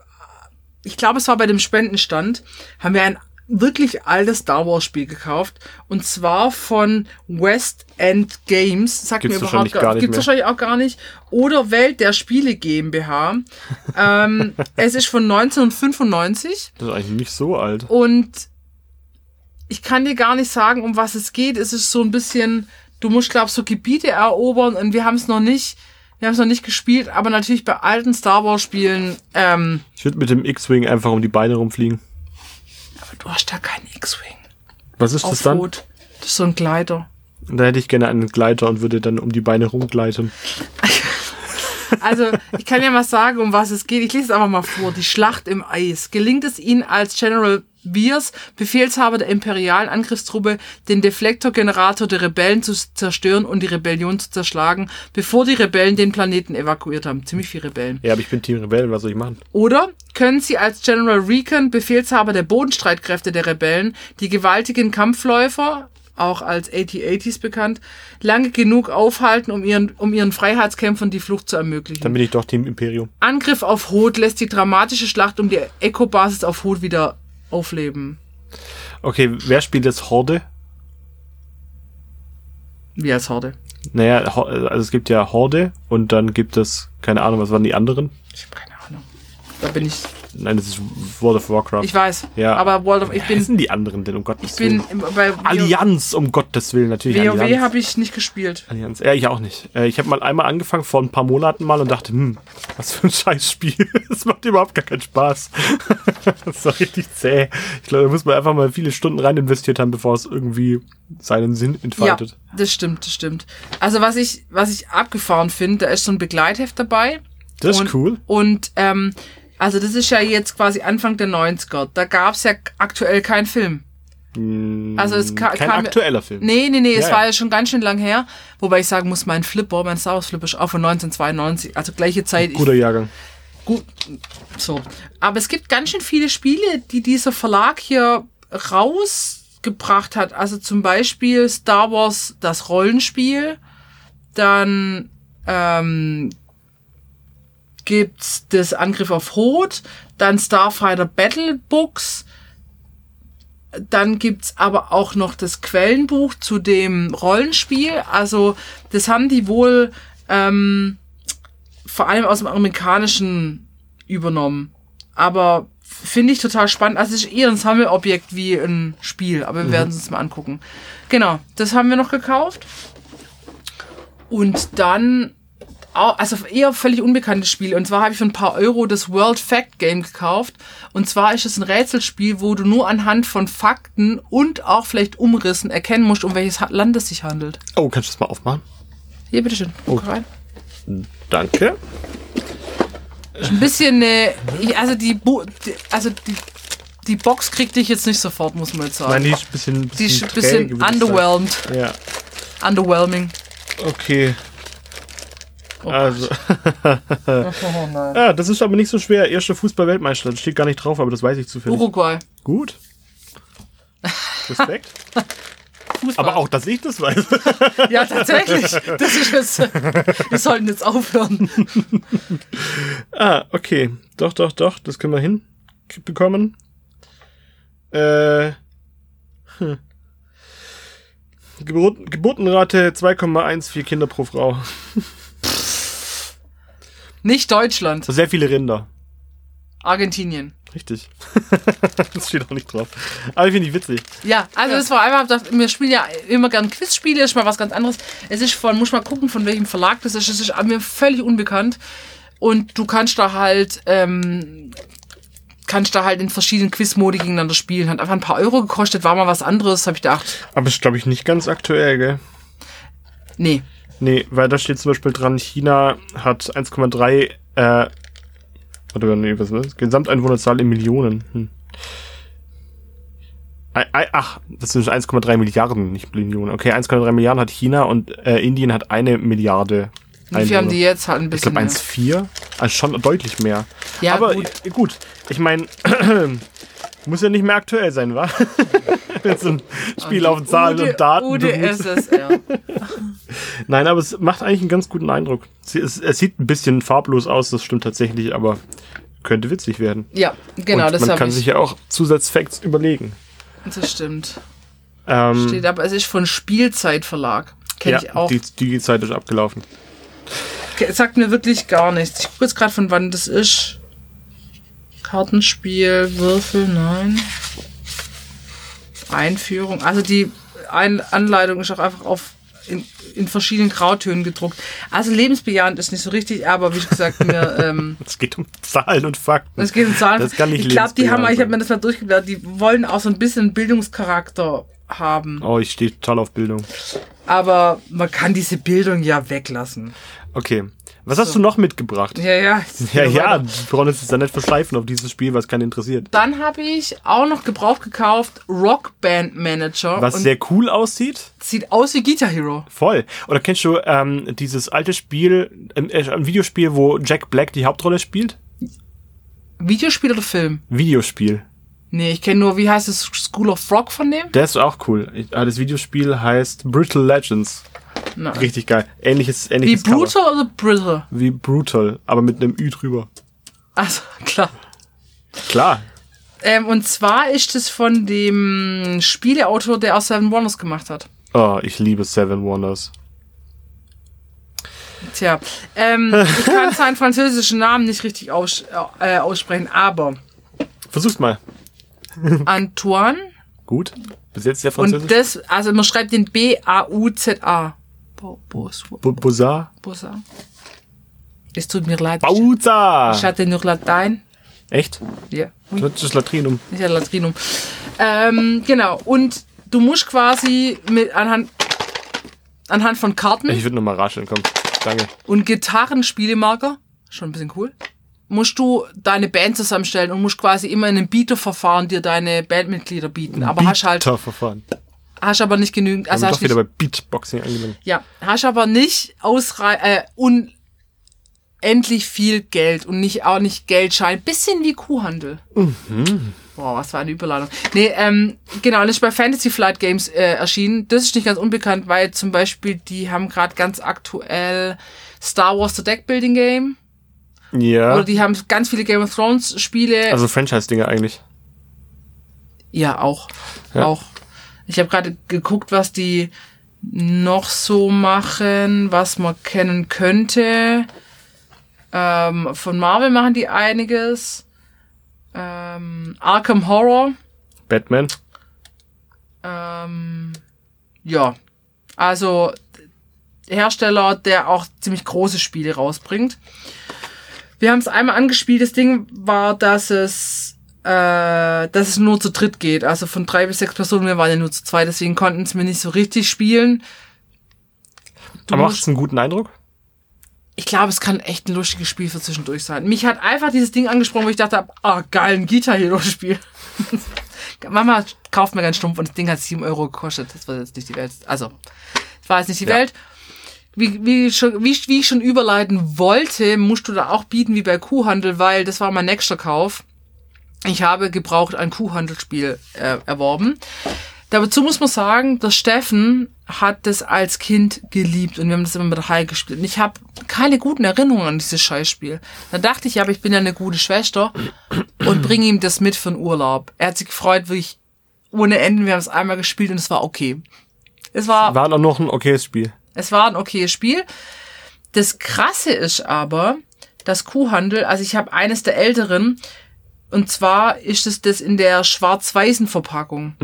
ich glaube, es war bei dem Spendenstand, haben wir ein wirklich altes Star Wars Spiel gekauft. Und zwar von West End Games. Sagt Gibt's mir wahrscheinlich überhaupt gar nicht Gibt's mehr. wahrscheinlich auch gar nicht. Oder Welt der Spiele GmbH. <laughs> ähm, es ist von 1995. Das ist eigentlich nicht so alt. Und ich kann dir gar nicht sagen, um was es geht. Es ist so ein bisschen, du musst, glaubst so Gebiete erobern und wir haben es noch nicht, wir haben es noch nicht gespielt, aber natürlich bei alten Star Wars Spielen, ähm, Ich würde mit dem X-Wing einfach um die Beine rumfliegen. Aber du hast ja keinen X-Wing. Was ist das dann? Rot. Das ist so ein Gleiter. Da hätte ich gerne einen Gleiter und würde dann um die Beine rumgleiten. <laughs> Also, ich kann ja mal sagen, um was es geht. Ich lese es einfach mal vor. Die Schlacht im Eis. Gelingt es Ihnen als General Beers, Befehlshaber der imperialen Angriffstruppe, den Deflektorgenerator der Rebellen zu zerstören und die Rebellion zu zerschlagen, bevor die Rebellen den Planeten evakuiert haben? Ziemlich viele Rebellen. Ja, aber ich bin Team Rebellen, was soll ich machen? Oder können Sie als General Recon, Befehlshaber der Bodenstreitkräfte der Rebellen, die gewaltigen Kampfläufer, auch als AT-80s bekannt, lange genug aufhalten, um ihren, um ihren Freiheitskämpfern die Flucht zu ermöglichen? Dann bin ich doch Team Imperium. Angriff auf Hoth lässt die dramatische Schlacht um die Echo-Basis auf Hoth wieder aufleben. Okay, wer spielt jetzt Horde? Wie als Horde. Naja, also es gibt ja Horde und dann gibt es, keine Ahnung, was waren die anderen? Ich habe keine Ahnung. Da bin ich. Nein, das ist World of Warcraft. Ich weiß. Ja. Aber World of, ich bin, sind die anderen denn, um Gottes ich bin Willen? bei Allianz, um Gottes Willen, natürlich WoW habe ich nicht gespielt. Allianz. Ja, ich auch nicht. Äh, Ich habe mal einmal angefangen vor ein paar Monaten mal und dachte, hm, was für ein <laughs> Scheißspiel. Das macht überhaupt gar keinen Spaß. <laughs> Das ist doch richtig zäh. Ich glaube, da muss man einfach mal viele Stunden rein investiert haben, bevor es irgendwie seinen Sinn Ja, entfaltet. das stimmt, das stimmt. Also was ich, was ich abgefahren finde, da ist so ein Begleitheft dabei. Das ist und, cool. Und ähm, also das ist ja jetzt quasi Anfang der 90er. Da gab's ja aktuell keinen Film. Also es ka Hm, Kein kam, aktueller Film. Nee, nee, nee, es Ja, war ja. schon ganz schön lang her. Wobei ich sagen muss, mein Flipper, mein Star Wars Flipper ist auch von 1992. Also gleiche Zeit. Ich, Guter Jahrgang. gut, so. Aber es gibt ganz schön viele Spiele, die dieser Verlag hier rausgebracht hat. Also zum Beispiel Star Wars, das Rollenspiel. Dann ähm, gibt's das Angriff auf Hoth. Dann Starfighter Battle Books. Dann gibt's aber auch noch das Quellenbuch zu dem Rollenspiel. Also das haben die wohl ähm, vor allem aus dem amerikanischen übernommen. Aber finde ich total spannend. Also es ist eher ein Sammelobjekt wie ein Spiel, aber wir werden es uns mal angucken. Genau, das haben wir noch gekauft. Und dann, also eher völlig unbekanntes Spiel. Und zwar habe ich für ein paar Euro das World Fact Game gekauft. Und zwar ist es ein Rätselspiel, wo du nur anhand von Fakten und auch vielleicht Umrissen erkennen musst, um welches Land es sich handelt. Oh, kannst du das mal aufmachen? Hier, bitteschön. Guck rein. Danke. Ein bisschen, äh, ich- also die, also die, die Box kriegt dich jetzt nicht sofort, muss man jetzt sagen. Nein, die ist ein bisschen, die ist ein bisschen underwhelmed. Ja, Underwhelming. okay. Oh also, Oh <laughs> ja, das ist aber nicht so schwer. Erster Fußball-Weltmeister. Das steht gar nicht drauf, aber das weiß ich zufällig. Uruguay. Gut. Respekt. <laughs> Fußball. aber auch, dass ich das weiß. <laughs> Ja, tatsächlich. Das ist jetzt, wir sollten jetzt aufhören. ah, okay. Doch, doch, doch. Das können wir hinbekommen. Äh. Hm. Geburt, Geburtenrate 2,14 Kinder pro Frau. Nicht Deutschland. Sehr viele Rinder. Argentinien. Richtig. <laughs> das steht auch nicht drauf. Aber ich finde ich witzig. Ja, also das war das- wir spielen ja immer gern Quizspiele, ist mal was ganz anderes. Es ist von, muss mal gucken, von welchem Verlag das ist. Es ist mir völlig unbekannt. Und du kannst da halt, ähm, kannst da halt in verschiedenen Quizmodi gegeneinander spielen. Hat einfach ein paar Euro gekostet, war mal was anderes, habe ich gedacht. Aber ist, glaube ich, nicht ganz aktuell, gell? Nee. Nee, weil da steht zum Beispiel dran, China hat 1,3, äh, oder nee, was ist das? Gesamteinwohnerzahl in Millionen. Hm. Ach, das sind 1,3 Milliarden, nicht Millionen. Okay, 1,3 Milliarden hat China und äh, Indien hat eine Milliarde. Wie viel haben die jetzt? Halt ein Ich bisschen. glaube mehr. 1,4. Also schon deutlich mehr. Ja, Aber gut. gut, gut ich meine, <clears throat> muss ja nicht mehr aktuell sein, wa? <laughs> So ein <laughs> Spiel auf Zahlen und Daten. UdSSR. <laughs> Nein, aber es macht eigentlich einen ganz guten Eindruck. Es, es sieht ein bisschen farblos aus, das stimmt tatsächlich, aber könnte witzig werden. Ja, genau, und das man kann ich. sich ja auch Zusatzfacts überlegen. Das stimmt. Ähm, Steht aber, es ist von Spielzeitverlag. Kenne ja, ich auch. die, die Zeit ist abgelaufen. Ke- Sagt mir wirklich gar nichts. Ich gucke jetzt gerade von wann das ist. Kartenspiel, Würfel, nein. Einführung. Also die Ein Anleitung ist auch einfach auf in, in verschiedenen Grautönen gedruckt. Also lebensbejahend ist nicht so richtig, aber wie gesagt, mir, ähm, <laughs> Es geht um Zahlen und Fakten. es geht um Zahlen. Das kann nicht ich glaube, die haben, ich habe mir das mal durchgeblättert, die wollen auch so ein bisschen Bildungscharakter haben. Oh, ich stehe total auf Bildung. Aber man kann diese Bildung ja weglassen. Okay. Was hast du noch mitgebracht? Ja, ja. Ja, ja, wir brauchen uns jetzt da nicht verschleifen auf dieses Spiel, was keinen interessiert. Dann habe ich auch noch Gebrauch gekauft, Rock Band Manager. Was sehr cool aussieht. sieht aus wie Guitar Hero. Voll. Oder kennst du ähm, dieses alte Spiel, ähm, äh, ein Videospiel, wo Jack Black die Hauptrolle spielt? Videospiel oder Film? Videospiel. Nee, ich kenne nur, wie heißt es, School of Rock von dem? Der ist auch cool. Ah, Das Videospiel heißt Brutal Legends. Nein. Richtig geil. Ähnliches, Wie ähnliches Cover. Brutal oder Brittle? Wie Brutal, aber mit einem Ü drüber. Also, klar. Klar. Ähm, und zwar ist es von dem Spieleautor, der aus Seven Wonders gemacht hat. Oh, ich liebe Seven Wonders. Tja, ähm, ich kann <laughs> seinen französischen Namen nicht richtig aus, äh, aussprechen, aber Versuch's mal. Antoine Gut. Bis jetzt der und Französisch. das, also man schreibt den B-A-U-Z-A. Bo- Bos- Bu- Bozar. Bosa. Es tut mir leid. Bauza! Ich hatte nur Latein. Echt? Ja. Das ist Latrinum. Ich hatte Latrinum. Ähm, genau. Und du musst quasi mit anhand, anhand von Karten Ich würde nochmal rascheln, komm. Danke. und Gitarrenspielemarker, schon ein bisschen cool, musst du deine Band zusammenstellen und musst quasi immer in einem Bieterverfahren dir deine Bandmitglieder bieten. Aber hast halt, Verfahren. Hast aber nicht genügend, also hast doch wieder bei Beatboxing angelangt. ja, hast aber nicht ausrei äh, unendlich viel Geld und nicht auch nicht Geldschein. Bisschen wie Kuhhandel. Boah, was für eine Überladung. Nee, ähm, genau, das ist bei Fantasy Flight Games äh, erschienen. Das ist nicht ganz unbekannt, weil zum Beispiel die haben gerade ganz aktuell Star Wars The Deckbuilding Game. Ja. Oder die haben ganz viele Game of Thrones Spiele. Also Franchise-Dinge eigentlich. ja, auch. Ja. Auch. Ich habe gerade geguckt, was die noch so machen, was man kennen könnte. Ähm, von Marvel machen die einiges. Ähm, Arkham Horror. Batman. Ähm, ja. Also Hersteller, der auch ziemlich große Spiele rausbringt. Wir haben es einmal angespielt. Das Ding war, dass es, äh, dass es nur zu dritt geht. Also von drei bis sechs Personen. Wir waren ja nur zu zwei, deswegen konnten es mir nicht so richtig spielen. Du Aber macht es einen guten Eindruck? ich glaube, es kann echt ein lustiges Spiel für zwischendurch sein. Mich hat einfach dieses Ding angesprochen, wo ich dachte, ah, geil, ein Guitar Hero Spiel. <laughs> Mama kauft mir ganz stumpf und das Ding hat 7 Euro gekostet. Das war jetzt nicht die Welt. Also, das war jetzt nicht die Ja. Welt. Wie, wie, schon, wie, wie ich schon überleiten wollte, musst du da auch bieten wie bei Kuhhandel, weil das war mein nächster Kauf. Ich habe gebraucht ein Kuhhandelspiel äh, erworben. Dazu muss man sagen, der Steffen hat das als Kind geliebt und wir haben das immer mit der Heil gespielt. Und ich habe keine guten Erinnerungen an dieses Scheißspiel. Dann dachte ich, ja, aber ich bin ja eine gute Schwester und bringe ihm das mit für den Urlaub. Er hat sich gefreut, wirklich ohne Enden. Wir haben es einmal gespielt und es war okay. Es war, War doch noch ein okayes Spiel. es war ein okayes Spiel. Das Krasse ist aber, dass Kuhhandel, also ich habe eines der älteren Und zwar ist es das in der schwarz-weißen Verpackung.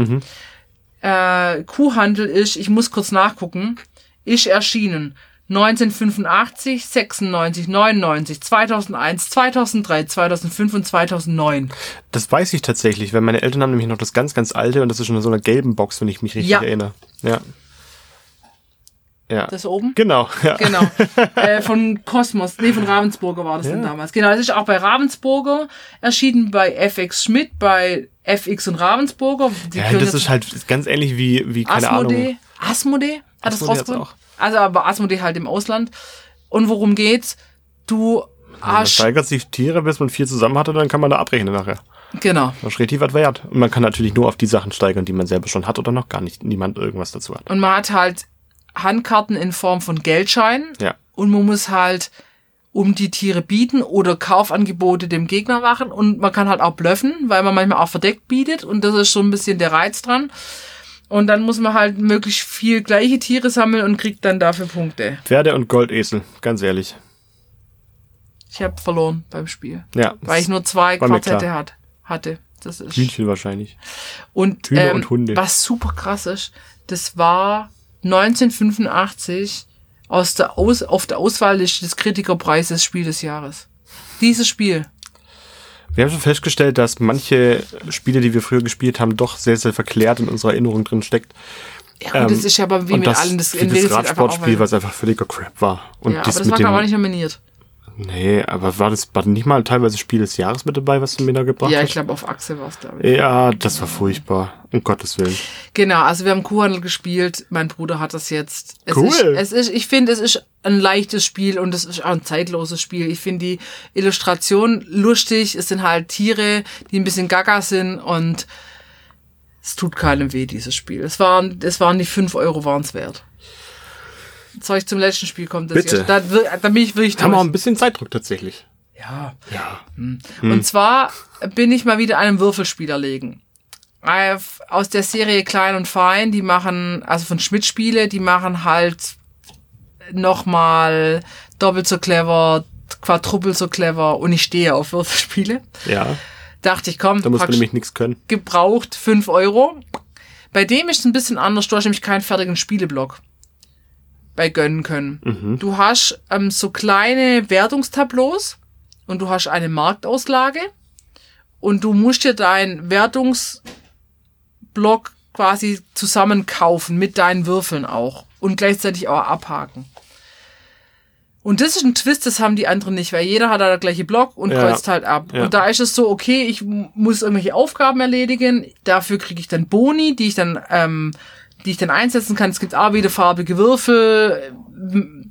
Äh, Kuhhandel ist, ich muss kurz nachgucken, ist erschienen 1985, 96, 99, 2001, 2003, 2005 und 2009. Das weiß ich tatsächlich, weil meine Eltern haben nämlich noch das ganz, ganz alte und das ist schon in so einer gelben Box, wenn ich mich richtig Ja. erinnere. Ja. Ja. Das oben? genau, <laughs> ja. Genau. äh, von Kosmos, nee, von Ravensburger war das Ja. dann damals. Genau, das ist auch bei Ravensburger erschienen, bei FX Schmidt, bei FX und Ravensburger. Die Ja, das ist halt ganz ähnlich wie, wie keine Ahnung. Asmodee. Asmodee hat das Asmodee hat's rausgebracht. Also aber Asmodee halt im Ausland. Und worum geht's? Du Man hast, steigert sich Tiere, bis man vier zusammen hatte, dann kann man da abrechnen nachher. genau. Das ist richtig was wert. Und man kann natürlich nur auf die Sachen steigern, die man selber schon hat oder noch gar nicht niemand irgendwas dazu hat. Und man hat halt Handkarten in Form von Geldscheinen. Ja. Und man muss halt um die Tiere bieten oder Kaufangebote dem Gegner machen. Und man kann halt auch bluffen, weil man manchmal auch verdeckt bietet. Und das ist so ein bisschen der Reiz dran. Und dann muss man halt möglichst viel gleiche Tiere sammeln und kriegt dann dafür Punkte. Pferde und Goldesel, ganz ehrlich. Ich habe verloren beim Spiel. Ja. Weil ich nur zwei Quartette hat, hatte. Das ist Hühnchen wahrscheinlich. und, Hühner ähm, und Hunde. was super krass ist, das war 1985 aus der Aus auf der Auswahlliste des Kritikerpreises Spiel des Jahres. Dieses Spiel. Wir haben schon festgestellt, dass manche Spiele, die wir früher gespielt haben, doch sehr, sehr verklärt in unserer Erinnerung drin steckt. Ja, gut, Ähm, das ist ja aber wie mit das, allen, das das Radsportspiel, was einfach völliger Crap war. Und Ja, aber das war ich nicht nominiert. Nee, aber war das war nicht mal teilweise Spiel des Jahres mit dabei, was du mir da gebracht Ja, ich hast? glaube auf Achse war es ich. Ja, das war furchtbar. Um Gottes Willen. Genau, also wir haben Kuhhandel gespielt. Mein Bruder hat das jetzt. Es Cool. Ist, es ist, ich finde, es ist ein leichtes Spiel und es ist auch ein zeitloses Spiel. Ich finde die Illustration lustig. Es sind halt Tiere, die ein bisschen gaga sind und es tut keinem weh, dieses Spiel. Es waren, es waren die fünf Euro waren's wert. Ich zum letzten Spiel? Das Bitte. Hier, da, da bin ich wirklich Da haben wir auch durch. ein bisschen Zeitdruck tatsächlich. Ja. Ja. Und zwar bin ich mal wieder einem Würfelspieler legen. Aus der Serie Klein und Fein, die machen, also von Schmidt Spiele, die machen halt nochmal doppelt so clever, quadruppelt so clever und ich stehe auf Würfelspiele. Ja. Dachte ich, komm, Da muss man nämlich nichts können. gebraucht, 5 Euro. Bei dem ist es ein bisschen anders, du hast nämlich keinen fertigen Spieleblock bei gönnen können. Du hast ähm, so kleine Wertungstableaus und du hast eine Marktauslage und du musst dir deinen Wertungsblock quasi zusammenkaufen mit deinen Würfeln auch und gleichzeitig auch abhaken. Und das ist ein Twist, das haben die anderen nicht, weil jeder hat da der gleiche Block und Ja. kreuzt halt ab. Ja. Und da ist es so, okay, ich muss irgendwelche Aufgaben erledigen, dafür kriege ich dann Boni, die ich dann, ähm, die ich dann einsetzen kann. Es gibt auch wieder farbige Würfel.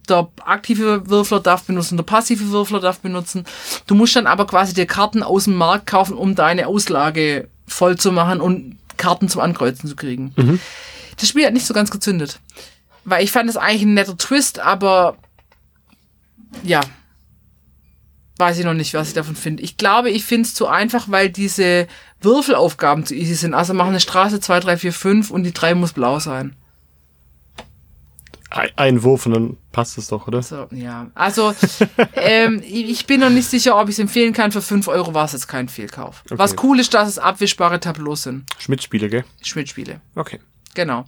Der aktive Würfler darf benutzen, der passive Würfler darf benutzen. Du musst dann aber quasi dir Karten aus dem Markt kaufen, um deine Auslage voll zu machen und Karten zum Ankreuzen zu kriegen. Das Spiel hat nicht so ganz gezündet. Weil ich fand es eigentlich ein netter Twist, aber ja, weiß ich noch nicht, was ich davon finde. Ich glaube, ich finde es zu einfach, weil diese Würfelaufgaben zu easy sind. Also machen eine Straße 2, 3, 4, 5 und die 3 muss blau sein. Ein, ein Wurf und dann passt es doch, oder? So, ja. Also, <laughs> ähm, ich bin noch nicht sicher, ob ich es empfehlen kann. Für 5 Euro war es jetzt kein Fehlkauf. Was cool ist, dass es abwischbare Tableaus sind. Schmidt-Spiele, gell? Schmidt-Spiele. Okay. Genau.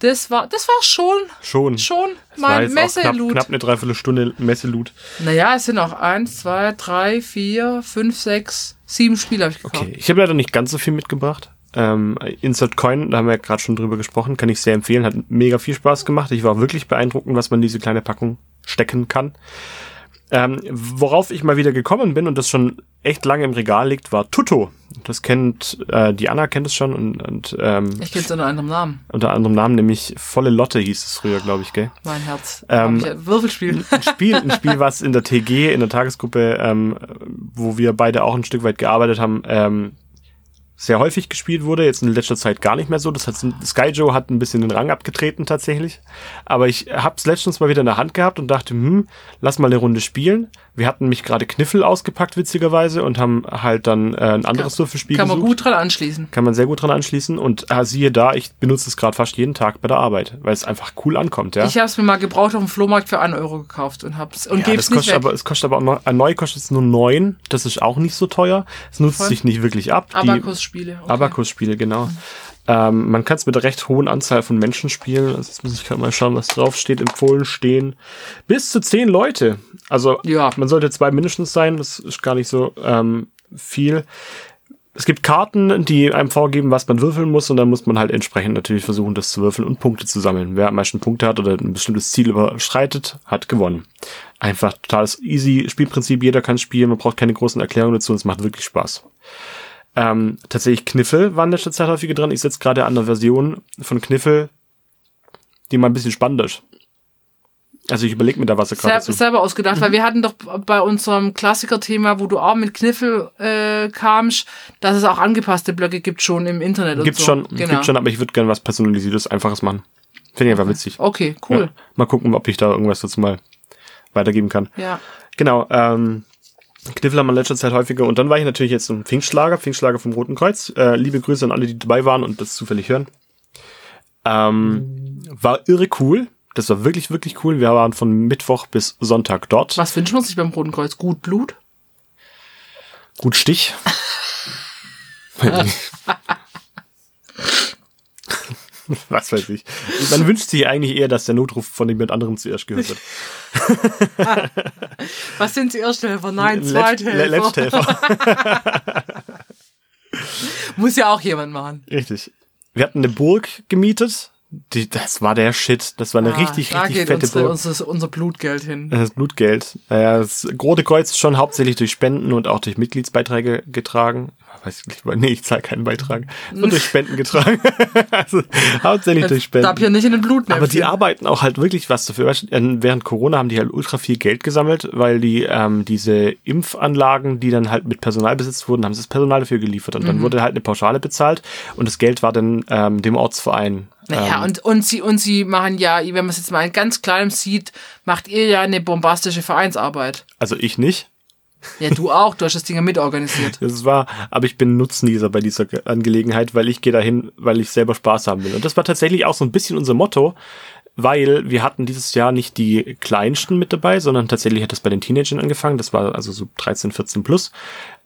Das war, das war schon, Schon. schon Das war mein auch knapp, Messeloot. knapp eine Dreiviertelstunde Messeloot. Naja, es sind noch eins, zwei, drei, vier, fünf, sechs, sieben Spiele habe ich gekauft. Okay, ich habe leider nicht ganz so viel mitgebracht. Ähm, Insert Coin, da haben wir ja gerade schon drüber gesprochen, kann ich sehr empfehlen, hat mega viel Spaß gemacht. Ich war wirklich beeindruckend, was man in diese kleine Packung stecken kann. Ähm, worauf ich mal wieder gekommen bin und das schon echt lange im Regal liegt, war Tutto. Das kennt, äh, die Anna kennt es schon und, und ähm, Ich kenne es unter anderem Namen. unter anderem Namen, nämlich Volle Lotte hieß es früher, glaube ich, gell? Mein Herz. Ähm, ein Würfelspiel. ein Spiel, ein Spiel, was in der TG, in der Tagesgruppe, ähm, wo wir beide auch ein Stück weit gearbeitet haben, ähm, sehr häufig gespielt wurde, jetzt in letzter Zeit gar nicht mehr so. Das hat Sky Joe hat ein bisschen den Rang abgetreten tatsächlich. Aber ich hab's letztens mal wieder in der Hand gehabt und dachte, hm, lass mal eine Runde spielen. Wir hatten mich gerade Kniffel ausgepackt, witzigerweise, und haben halt dann äh, ein anderes Würfelspiel Kann man gesucht. gut dran anschließen. Kann man sehr gut dran anschließen. Und äh, siehe da, ich benutze es gerade fast jeden Tag bei der Arbeit, weil es einfach cool ankommt, ja. Ich habe es mir mal gebraucht auf dem Flohmarkt für einen Euro gekauft und hab's und ja, geb's nicht kostet weg. aber, es kostet aber auch neu, äh, neu kostet es nur neun. Das ist auch nicht so teuer. Es nutzt Voll. sich nicht wirklich ab. Die- Abakus-Spiele. Okay. Abakus-Spiele, genau. Ähm, man kann es mit einer recht hohen Anzahl von Menschen spielen. Also jetzt muss ich gerade mal schauen, was drauf steht. Empfohlen stehen bis zu zehn Leute. Also Ja. man sollte zwei mindestens sein. Das ist gar nicht so ähm, viel. Es gibt Karten, die einem vorgeben, was man würfeln muss, und dann muss man halt entsprechend natürlich versuchen, das zu würfeln und Punkte zu sammeln. Wer am meisten Punkte hat oder ein bestimmtes Ziel überschreitet, hat gewonnen. Einfach totales easy Spielprinzip, jeder kann spielen, man braucht keine großen Erklärungen dazu, und es macht wirklich Spaß. Ähm, tatsächlich Kniffel waren in letzter Zeit häufiger dran. Ich sitze gerade an der Version von Kniffel, die mal ein bisschen spannender ist. Also ich überlege mir da was gerade dazu. selber ausgedacht, weil wir hatten doch bei unserem Klassiker-Thema, wo du auch mit Kniffel äh, kamst, dass es auch angepasste Blöcke gibt schon im Internet Gibt's so. schon, genau. gibt's schon, aber ich würde gerne was Personalisiertes, Einfaches machen. Finde ich einfach witzig. Okay, cool. Ja. Mal gucken, ob ich da irgendwas dazu mal weitergeben kann. Ja. Genau, ähm, Kniffel haben wir in letzter Zeit häufiger. Und dann war ich natürlich jetzt im Pfingstlager, Pfingstlager vom Roten Kreuz. Äh, liebe Grüße an alle, die dabei waren und das zufällig hören. Ähm, war irre cool. Das war wirklich, wirklich cool. Wir waren von Mittwoch bis Sonntag dort. Was wünscht man sich beim Roten Kreuz? Gut Blut? Gut Stich. <laughs> Was weiß ich. Man wünscht sich eigentlich eher, dass der Notruf von jemand anderem zuerst gehört wird. <laughs> <laughs> Was sind Sie Ersthelfer? Nein, Zweithelfer. Le- Letzthelfer. <laughs> Muss ja auch jemand machen. Richtig. Wir hatten eine Burg gemietet. Die, das war der Shit. Das war eine richtig, Ah, da richtig geht fette unsere, Burg. unser, unser Blutgeld hin. Das Blutgeld. Naja, das Rote Kreuz ist schon hauptsächlich durch Spenden und auch durch Mitgliedsbeiträge getragen. Weiß ich nicht, nee, ich zahle keinen Beitrag. Es wird durch Spenden getragen. <laughs> also hauptsächlich durch Spenden. Darf hier nicht in den Blutnäpfchen. Aber die arbeiten auch halt wirklich was dafür. Äh, Während Corona haben die halt ultra viel Geld gesammelt, weil die ähm, diese Impfanlagen, die dann halt mit Personal besetzt wurden, haben sie das Personal dafür geliefert. Und dann Mhm. wurde halt eine Pauschale bezahlt und das Geld war dann ähm, dem Ortsverein. Naja, ähm, und, und, sie, und sie machen ja, wenn man es jetzt mal in ganz kleinem sieht, macht ihr ja eine bombastische Vereinsarbeit. also ich nicht. Ja, du auch, du hast das Ding ja mitorganisiert. Das war, aber ich bin Nutznießer bei dieser Ge- Angelegenheit, weil ich gehe dahin, weil ich selber Spaß haben will. Und das war tatsächlich auch so ein bisschen unser Motto, weil wir hatten dieses Jahr nicht die Kleinsten mit dabei, sondern tatsächlich hat das bei den Teenagern angefangen. Das war also so 13, 14 plus.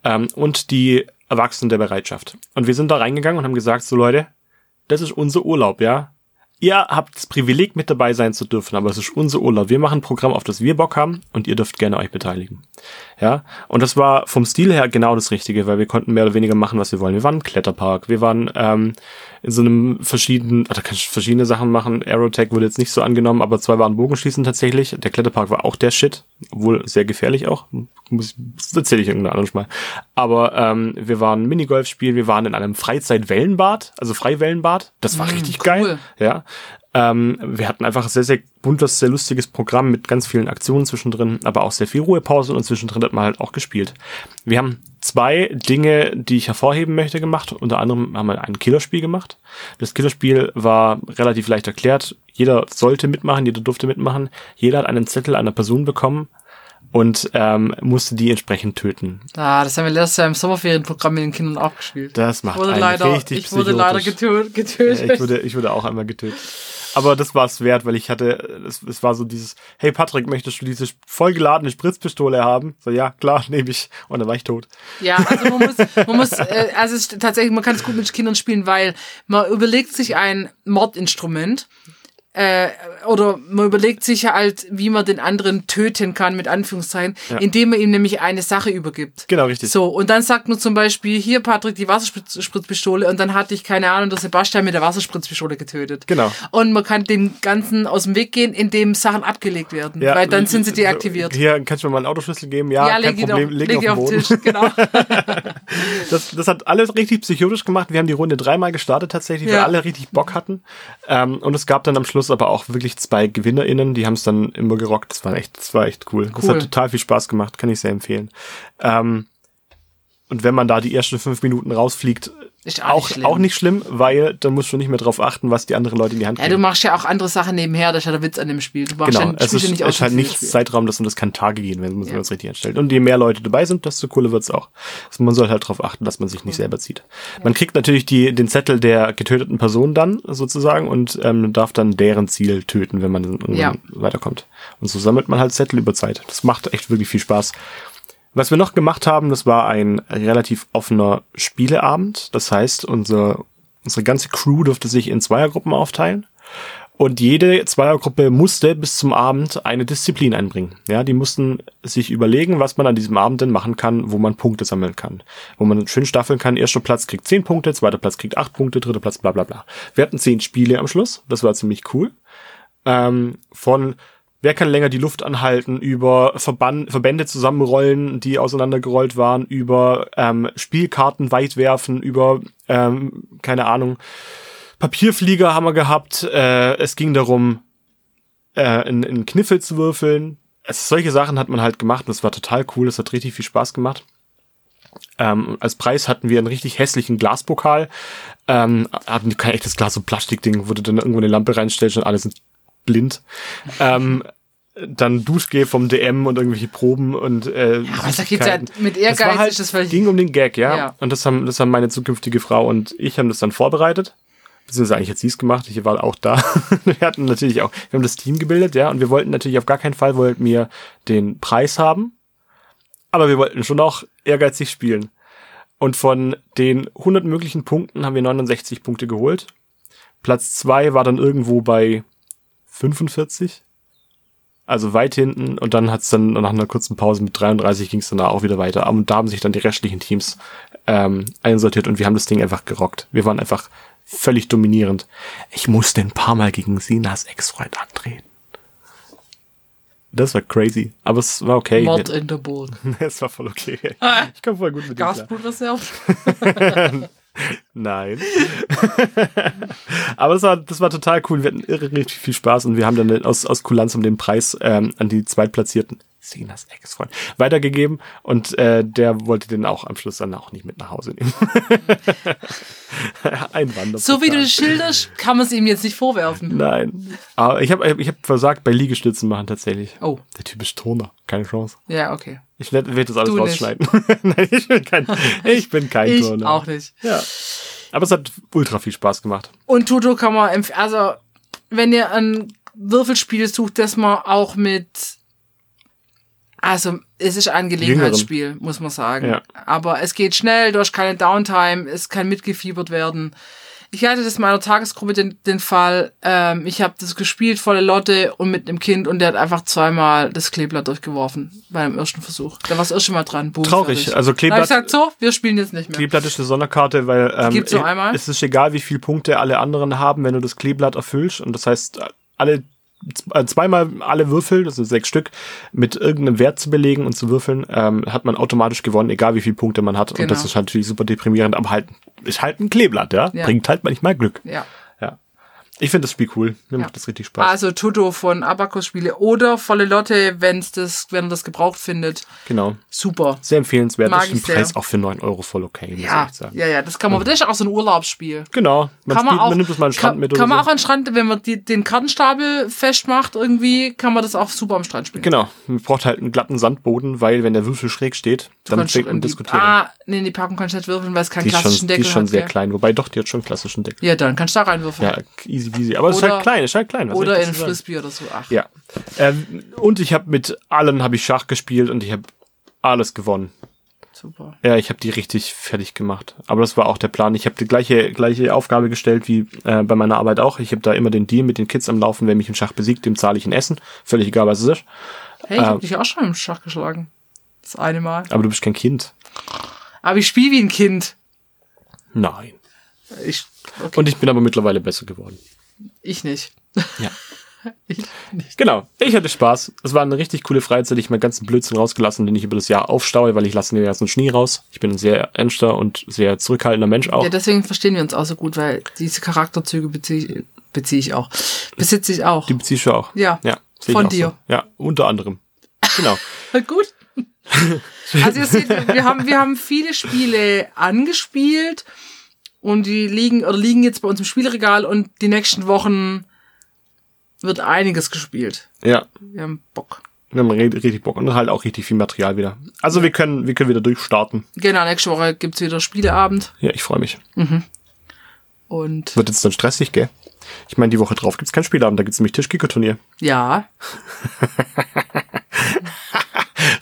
Ähm, und die Erwachsenen der Bereitschaft. Und wir sind da reingegangen und haben gesagt, so Leute, das ist unser Urlaub, ja. Ihr habt das Privileg, mit dabei sein zu dürfen, aber es ist unser Urlaub. Wir machen ein Programm, auf das wir Bock haben und ihr dürft gerne euch beteiligen. Ja, und das war vom Stil her genau das Richtige, weil wir konnten mehr oder weniger machen, was wir wollen. Wir waren im Kletterpark, wir waren ähm, in so einem verschiedenen, ah, da kannst du verschiedene Sachen machen. Aerotech wurde jetzt nicht so angenommen, aber zwei waren Bogenschießen tatsächlich. Der Kletterpark war auch der Shit, obwohl sehr gefährlich auch. Muss, das erzähle ich irgendwann anderes Mal. Aber ähm, wir waren Minigolf spielen, wir waren in einem Freizeitwellenbad, also Freiwellenbad. Das war Mm, richtig cool. geil. Ja. Ähm, wir hatten einfach ein sehr, sehr buntes, sehr lustiges Programm mit ganz vielen Aktionen zwischendrin, aber auch sehr viel Ruhepause und zwischendrin hat man halt auch gespielt. Wir haben zwei Dinge, die ich hervorheben möchte, gemacht. Unter anderem haben wir ein Killerspiel gemacht. Das Killerspiel war relativ leicht erklärt. Jeder sollte mitmachen, jeder durfte mitmachen. Jeder hat einen Zettel einer Person bekommen und ähm, musste die entsprechend töten. Ah, das haben wir letztes Jahr im Sommerferienprogramm mit den Kindern auch gespielt. Das macht ich wurde einen leider, richtig Ich wurde leider psychotisch. getö getötet. Ich wurde, ich wurde auch einmal getötet. Aber das war es wert, weil ich hatte, es, es war so dieses, hey Patrick, möchtest du diese vollgeladene Spritzpistole haben? So, ja, klar, <laughs> nehme ich. Und dann war ich tot. Ja, also man muss, man muss, äh, also es ist tatsächlich, man kann es gut mit Kindern spielen, weil man überlegt sich ein Mordinstrument äh, oder man überlegt sich halt, wie man den anderen töten kann, mit Anführungszeichen, Ja. indem man ihm nämlich eine Sache übergibt. Genau, richtig. So, und dann sagt man zum Beispiel, hier Patrick, die Wasserspritzpistole und dann hatte ich, keine Ahnung, der Sebastian mit der Wasserspritzpistole getötet. Genau. Und man kann dem Ganzen aus dem Weg gehen, indem Sachen abgelegt werden, Ja, weil dann sind sie deaktiviert. Hier, kannst du mir mal einen Autoschlüssel geben? Ja, kein leg Problem, doch, leg, leg auf den auf Boden. den Tisch, genau. <laughs> Das, das hat alles richtig psychotisch gemacht. Wir haben die Runde dreimal gestartet tatsächlich, weil Ja. alle richtig Bock hatten. Ähm, und es gab dann am Schluss aber auch wirklich zwei GewinnerInnen, die haben es dann immer gerockt. Das war echt, das war echt cool. Das Cool. hat total viel Spaß gemacht, kann ich sehr empfehlen. Ähm, Und wenn man da die ersten fünf Minuten rausfliegt, Ist auch, auch nicht schlimm. auch nicht schlimm, weil dann musst du nicht mehr drauf achten, was die anderen Leute in die Hand Ja, du machst ja auch andere Sachen nebenher, das ist ja der Witz an dem Spiel. Du machst Genau, ja, es ist, ja nicht es ist halt nicht das. Zeitraum, das und das kann Tage gehen, wenn man Ja. es richtig einstellt. Und je mehr Leute dabei sind, desto cooler wird's auch. Also man soll halt darauf achten, dass man sich nicht selber zieht. Man kriegt natürlich die, den Zettel der getöteten Person dann sozusagen und ähm, darf dann deren Ziel töten, wenn man Ja. weiterkommt. Und so sammelt man halt Zettel über Zeit. Das macht echt wirklich viel Spaß. Was wir noch gemacht haben, das war ein relativ offener Spieleabend. Das heißt, unser, unsere ganze Crew durfte sich in Zweiergruppen aufteilen. Und jede Zweiergruppe musste bis zum Abend eine Disziplin einbringen. Ja, die mussten sich überlegen, was man an diesem Abend denn machen kann, wo man Punkte sammeln kann. Wo man schön staffeln kann. Erster Platz kriegt 10 Punkte, zweiter Platz kriegt 8 Punkte, dritter Platz bla bla bla. Wir hatten 10 Spiele am Schluss. Das war ziemlich cool. Ähm, von Wer kann länger die Luft anhalten, über Verban Verbände zusammenrollen, die auseinandergerollt waren, über ähm, Spielkarten weit werfen, über, ähm, keine Ahnung, Papierflieger haben wir gehabt. Äh, es ging darum, äh, in, in Kniffel zu würfeln. Es, solche Sachen hat man halt gemacht und das war total cool. Das hat richtig viel Spaß gemacht. Ähm, als Preis hatten wir einen richtig hässlichen Glaspokal. Ähm, hatten kein echtes Glas, so Plastikding, wo du dann irgendwo eine Lampe reinstellst und alle sind blind. Ähm, dann Duschgel vom DM und irgendwelche Proben und äh, aber da geht's ja Süßigkeiten. mit Das Ehrgeiz war halt, das völlig- ging um den Gag, ja. Ja. Und das haben, das haben meine zukünftige Frau und ich haben das dann vorbereitet. Beziehungsweise eigentlich hat sie es gemacht, ich war auch da. <laughs> wir hatten natürlich auch, wir haben das Team gebildet, ja, und wir wollten natürlich auf gar keinen Fall wollten wir den Preis haben. Aber wir wollten schon auch ehrgeizig spielen. Und von den 100 möglichen Punkten haben wir 69 Punkte geholt. Platz zwei war dann irgendwo bei 45. Also weit hinten. Und dann hat's dann nach einer kurzen Pause mit 33 ging es dann auch wieder weiter. Und da haben sich dann die restlichen Teams ähm, einsortiert und wir haben das Ding einfach gerockt. Wir waren einfach völlig dominierend. Ich musste ein paar Mal gegen Sinas Ex-Freund antreten. Das war crazy. Aber es war okay. Mord in der Burg. <laughs> Es war voll okay. Ich komme voll gut mit dem klar. Gasblutreserve. <laughs> Nein. Aber das war, das war total cool. Wir hatten irre richtig viel Spaß und wir haben dann aus, aus Kulanz um den Preis ähm, an die Zweitplatzierten, Sinas Ex-Freund, weitergegeben und äh, der wollte den auch am Schluss dann auch nicht mit nach Hause nehmen. <laughs> Ein Wanderpokal. So wie du das schilderst, kann man es ihm jetzt nicht vorwerfen. Nein. Aber ich habe ich hab versagt bei Liegestützen machen tatsächlich. Oh, Der Typ ist Toner. Keine Chance. ja, okay. Ich werde werd das alles Du rausschneiden. <laughs> Nein, ich bin kein, ich bin kein Ich Turner. auch nicht. Ja. Aber es hat ultra viel Spaß gemacht. Und Toto kann man empfehlen. Also, wenn ihr ein Würfelspiel sucht, das man auch mit. Also, es ist ein Gelegenheitsspiel, muss man sagen. Ja. Aber es geht schnell, du hast keine Downtime, es kann mitgefiebert werden. Ich hatte das in meiner Tagesgruppe den, den Fall, ähm, ich habe das gespielt, volle Lotte und mit einem Kind und der hat einfach zweimal das Kleeblatt durchgeworfen beim ersten Versuch. Da war das erste Mal dran. Boom, Traurig. fertig. Also hab ich Kleeblatt, gesagt, so, wir spielen jetzt nicht mehr. Kleeblatt ist eine Sonderkarte, weil ähm, gibt's nur einmal? es ist egal, wie viele Punkte alle anderen haben, wenn du das Kleeblatt erfüllst. Und das heißt, alle zweimal alle Würfel, das sind sechs Stück, mit irgendeinem Wert zu belegen und zu würfeln, ähm, hat man automatisch gewonnen, egal wie viele Punkte man hat. Und Genau. das ist natürlich super deprimierend, aber halt ist halt ein Kleeblatt, ja. Ja. Bringt halt manchmal Glück. Ja. Ich finde das Spiel cool. Mir Ja. macht das richtig Spaß. Also Toto von Abacus Spiele oder volle Lotte, wenn's das, wenn er das gebraucht findet. genau. Super. Sehr empfehlenswert. Mag ich sehr. Preis auch für 9 Euro voll okay, muss ich Ja, echt sagen. ja, ja, das kann man, das ist auch so ein Urlaubsspiel. Genau. Man, Kann spielt, man auch, man nimmt das mal an den Strand kann, mit kann oder man so. auch an den Strand, wenn man die, den Kartenstapel festmacht irgendwie, kann man das auch super am Strand spielen. Genau, man braucht halt einen glatten Sandboden, weil wenn der Würfel schräg steht, dann Kannst fängt du man die, diskutieren. ah, nee, die Packung kannst du nicht würfeln, weil es keinen die klassischen schon, die Deckel ist schon hat. sehr ja. klein, wobei doch, die hat schon einen klassischen Deckel. ja, dann kannst du da reinwürfeln. Ja, easy peasy. Aber es ist halt klein, ist halt klein. oder in? Frisbee oder so. Ach, Ja. Ähm, und ich habe mit allen habe ich Schach gespielt und ich habe alles gewonnen. super. Ja, ich habe die richtig fertig gemacht. Aber das war auch der Plan. Ich habe die gleiche gleiche Aufgabe gestellt wie äh, bei meiner Arbeit auch. Ich habe da immer den Deal mit den Kids am Laufen. Wer mich im Schach besiegt, dem zahle ich ein Essen. Völlig egal, was es ist. Hey, ich Ähm. hab dich auch schon im Schach geschlagen. Das eine Mal. Aber du bist kein Kind. Aber ich spiele wie ein Kind. Nein. Ich, okay, Und ich bin aber mittlerweile besser geworden. ich nicht. Ja. <laughs> Ich nicht. Genau, ich hatte Spaß. Es war eine richtig coole Freizeit. Ich habe meinen ganzen Blödsinn rausgelassen, den ich über das Jahr aufstaue, weil ich lasse den ganzen Schnee raus. Ich bin ein sehr ernster und sehr zurückhaltender Mensch auch. Ja, deswegen verstehen wir uns auch so gut, weil diese Charakterzüge beziehe bezieh ich auch. Besitze ich auch. Die beziehst du auch. Ja. Ja. Von dir. So. Ja, unter anderem. Genau. <laughs> gut. <laughs> Also ihr seht, wir haben, wir haben viele Spiele angespielt und die liegen oder liegen jetzt bei uns im Spielregal und die nächsten Wochen wird einiges gespielt. Ja, Wir haben Bock. wir haben richtig richtig Bock und halt auch richtig viel Material wieder. Also wir können, wir können wieder durchstarten. Genau, nächste Woche gibt's wieder Spieleabend Ja, ich freue mich. und Wird jetzt dann stressig, gell? Ich meine, die Woche drauf gibt's kein Spielabend, da gibt's nämlich Tischkicker-Turnier. ja, <laughs>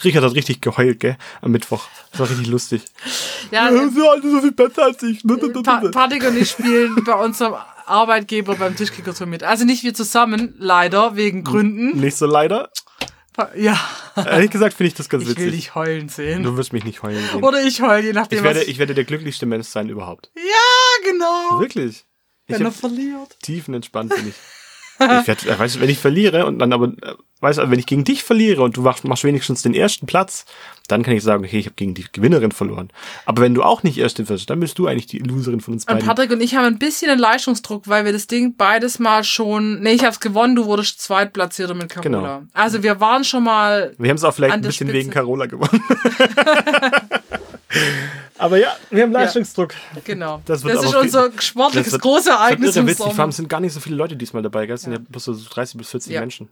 Richard hat richtig geheult, gell? Am Mittwoch. Das war richtig lustig. ja, Ja, sie alle so viel besser als ich. Pa Patrick und ich spielen bei unserem Arbeitgeber beim Tischkicker mit. Also nicht wir zusammen, leider, wegen Gründen. Nicht so leider. Ja, Ehrlich gesagt finde ich das ganz ich will witzig. dich heulen sehen. Du wirst mich nicht heulen sehen. Oder ich heul, je nachdem, Ich werde, ich werde der glücklichste Mensch sein überhaupt. Ja, genau. Wirklich. Ich Wenn er hab verliert. tiefenentspannt bin ich. Ich werd, äh, weißt du, wenn ich verliere und dann aber, äh, weißt du, wenn ich gegen dich verliere und du machst, machst wenigstens den ersten Platz, dann kann ich sagen, okay, ich habe gegen die Gewinnerin verloren. Aber wenn du auch nicht erste wirst, dann bist du eigentlich die Loserin von uns Und beiden. Patrick und ich haben ein bisschen einen Leistungsdruck, weil wir das Ding beides mal schon. Nee, ich hab's gewonnen, du wurdest Zweitplatzierter mit Carola. Genau. Also wir waren schon mal. Wir haben es auch vielleicht ein bisschen Spitze. wegen Carola gewonnen. <laughs> <laughs> aber ja, wir haben Leistungsdruck. Genau. Das Das, ist unser sportliches Das wird- großes Das wird irre im witzig. Vor allem Sommer. sind gar nicht so viele Leute diesmal dabei, gell? Es sind ja, bloß so 30 bis 40 Ja. Menschen.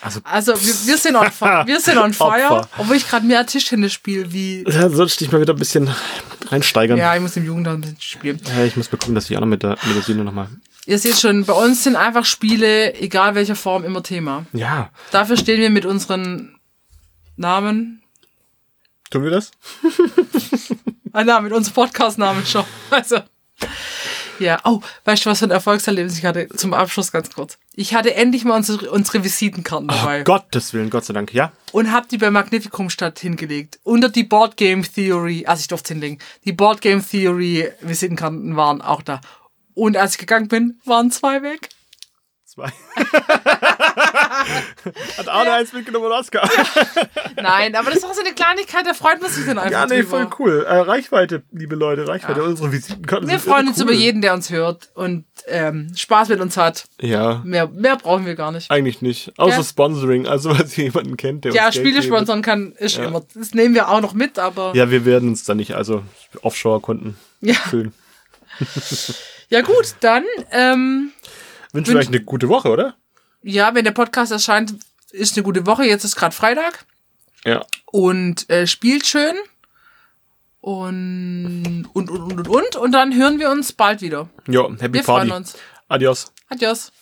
Also, Also wir, wir sind on fire. <laughs> Wir sind on fire. Obwohl ich gerade mehr Tischtennis spiele wie. da sollst du dich mal wieder ein bisschen reinsteigern. Ja, ich muss im Jugendamt ein bisschen spielen. Ja, ich muss bekommen, dass ich auch noch mit der, mit der Sine nochmal. Ihr seht schon, bei uns sind einfach Spiele, egal welcher Form, immer Thema. Ja. Dafür stehen wir mit unseren Namen. Tun wir das? <laughs> Ah, na, mit unserem Podcast-Namen schon. Also. Ja, oh, weißt du, was für ein Erfolgserlebnis ich hatte? Zum Abschluss ganz kurz. Ich hatte endlich mal unsere, unsere Visitenkarten dabei. Oh, Gottes Willen, Gott sei Dank. Ja. und hab die bei Magnificum Stadt hingelegt. Unter die Board Game Theory, also ich durfte hinlegen. Die Board Game Theory Visitenkarten waren auch da. Und als ich gegangen bin, waren zwei weg. Zwei. <laughs> Hat Arne eins mitgenommen und Oskar. <laughs> Nein, aber das ist auch so eine Kleinigkeit, da freut man sich dann einfach Ja, nee, drüber. voll cool. Äh, Reichweite, liebe Leute, Reichweite. Unsere Visitenkarten Wir freuen uns cool. über jeden, der uns hört und ähm, Spaß mit uns hat. Ja, Mehr, mehr brauchen wir gar nicht. eigentlich nicht. Außer Ja. Sponsoring, also was jemanden kennt, der Ja, uns Geld Spiele sponsern kann, ist immer. Das nehmen wir auch noch mit, aber ja, Ja, wir werden uns da nicht, also Offshore-Kunden ja. füllen. <laughs> gut, dann, ähm, Wünschen wir euch eine gute Woche, oder? ja, wenn der Podcast erscheint, ist eine gute Woche. Jetzt ist gerade Freitag Ja. und äh, spielt schön. Und, und, und, und, und, und. Und dann hören wir uns bald wieder. Jo, Happy Wir Party. freuen uns. Adios. Adios.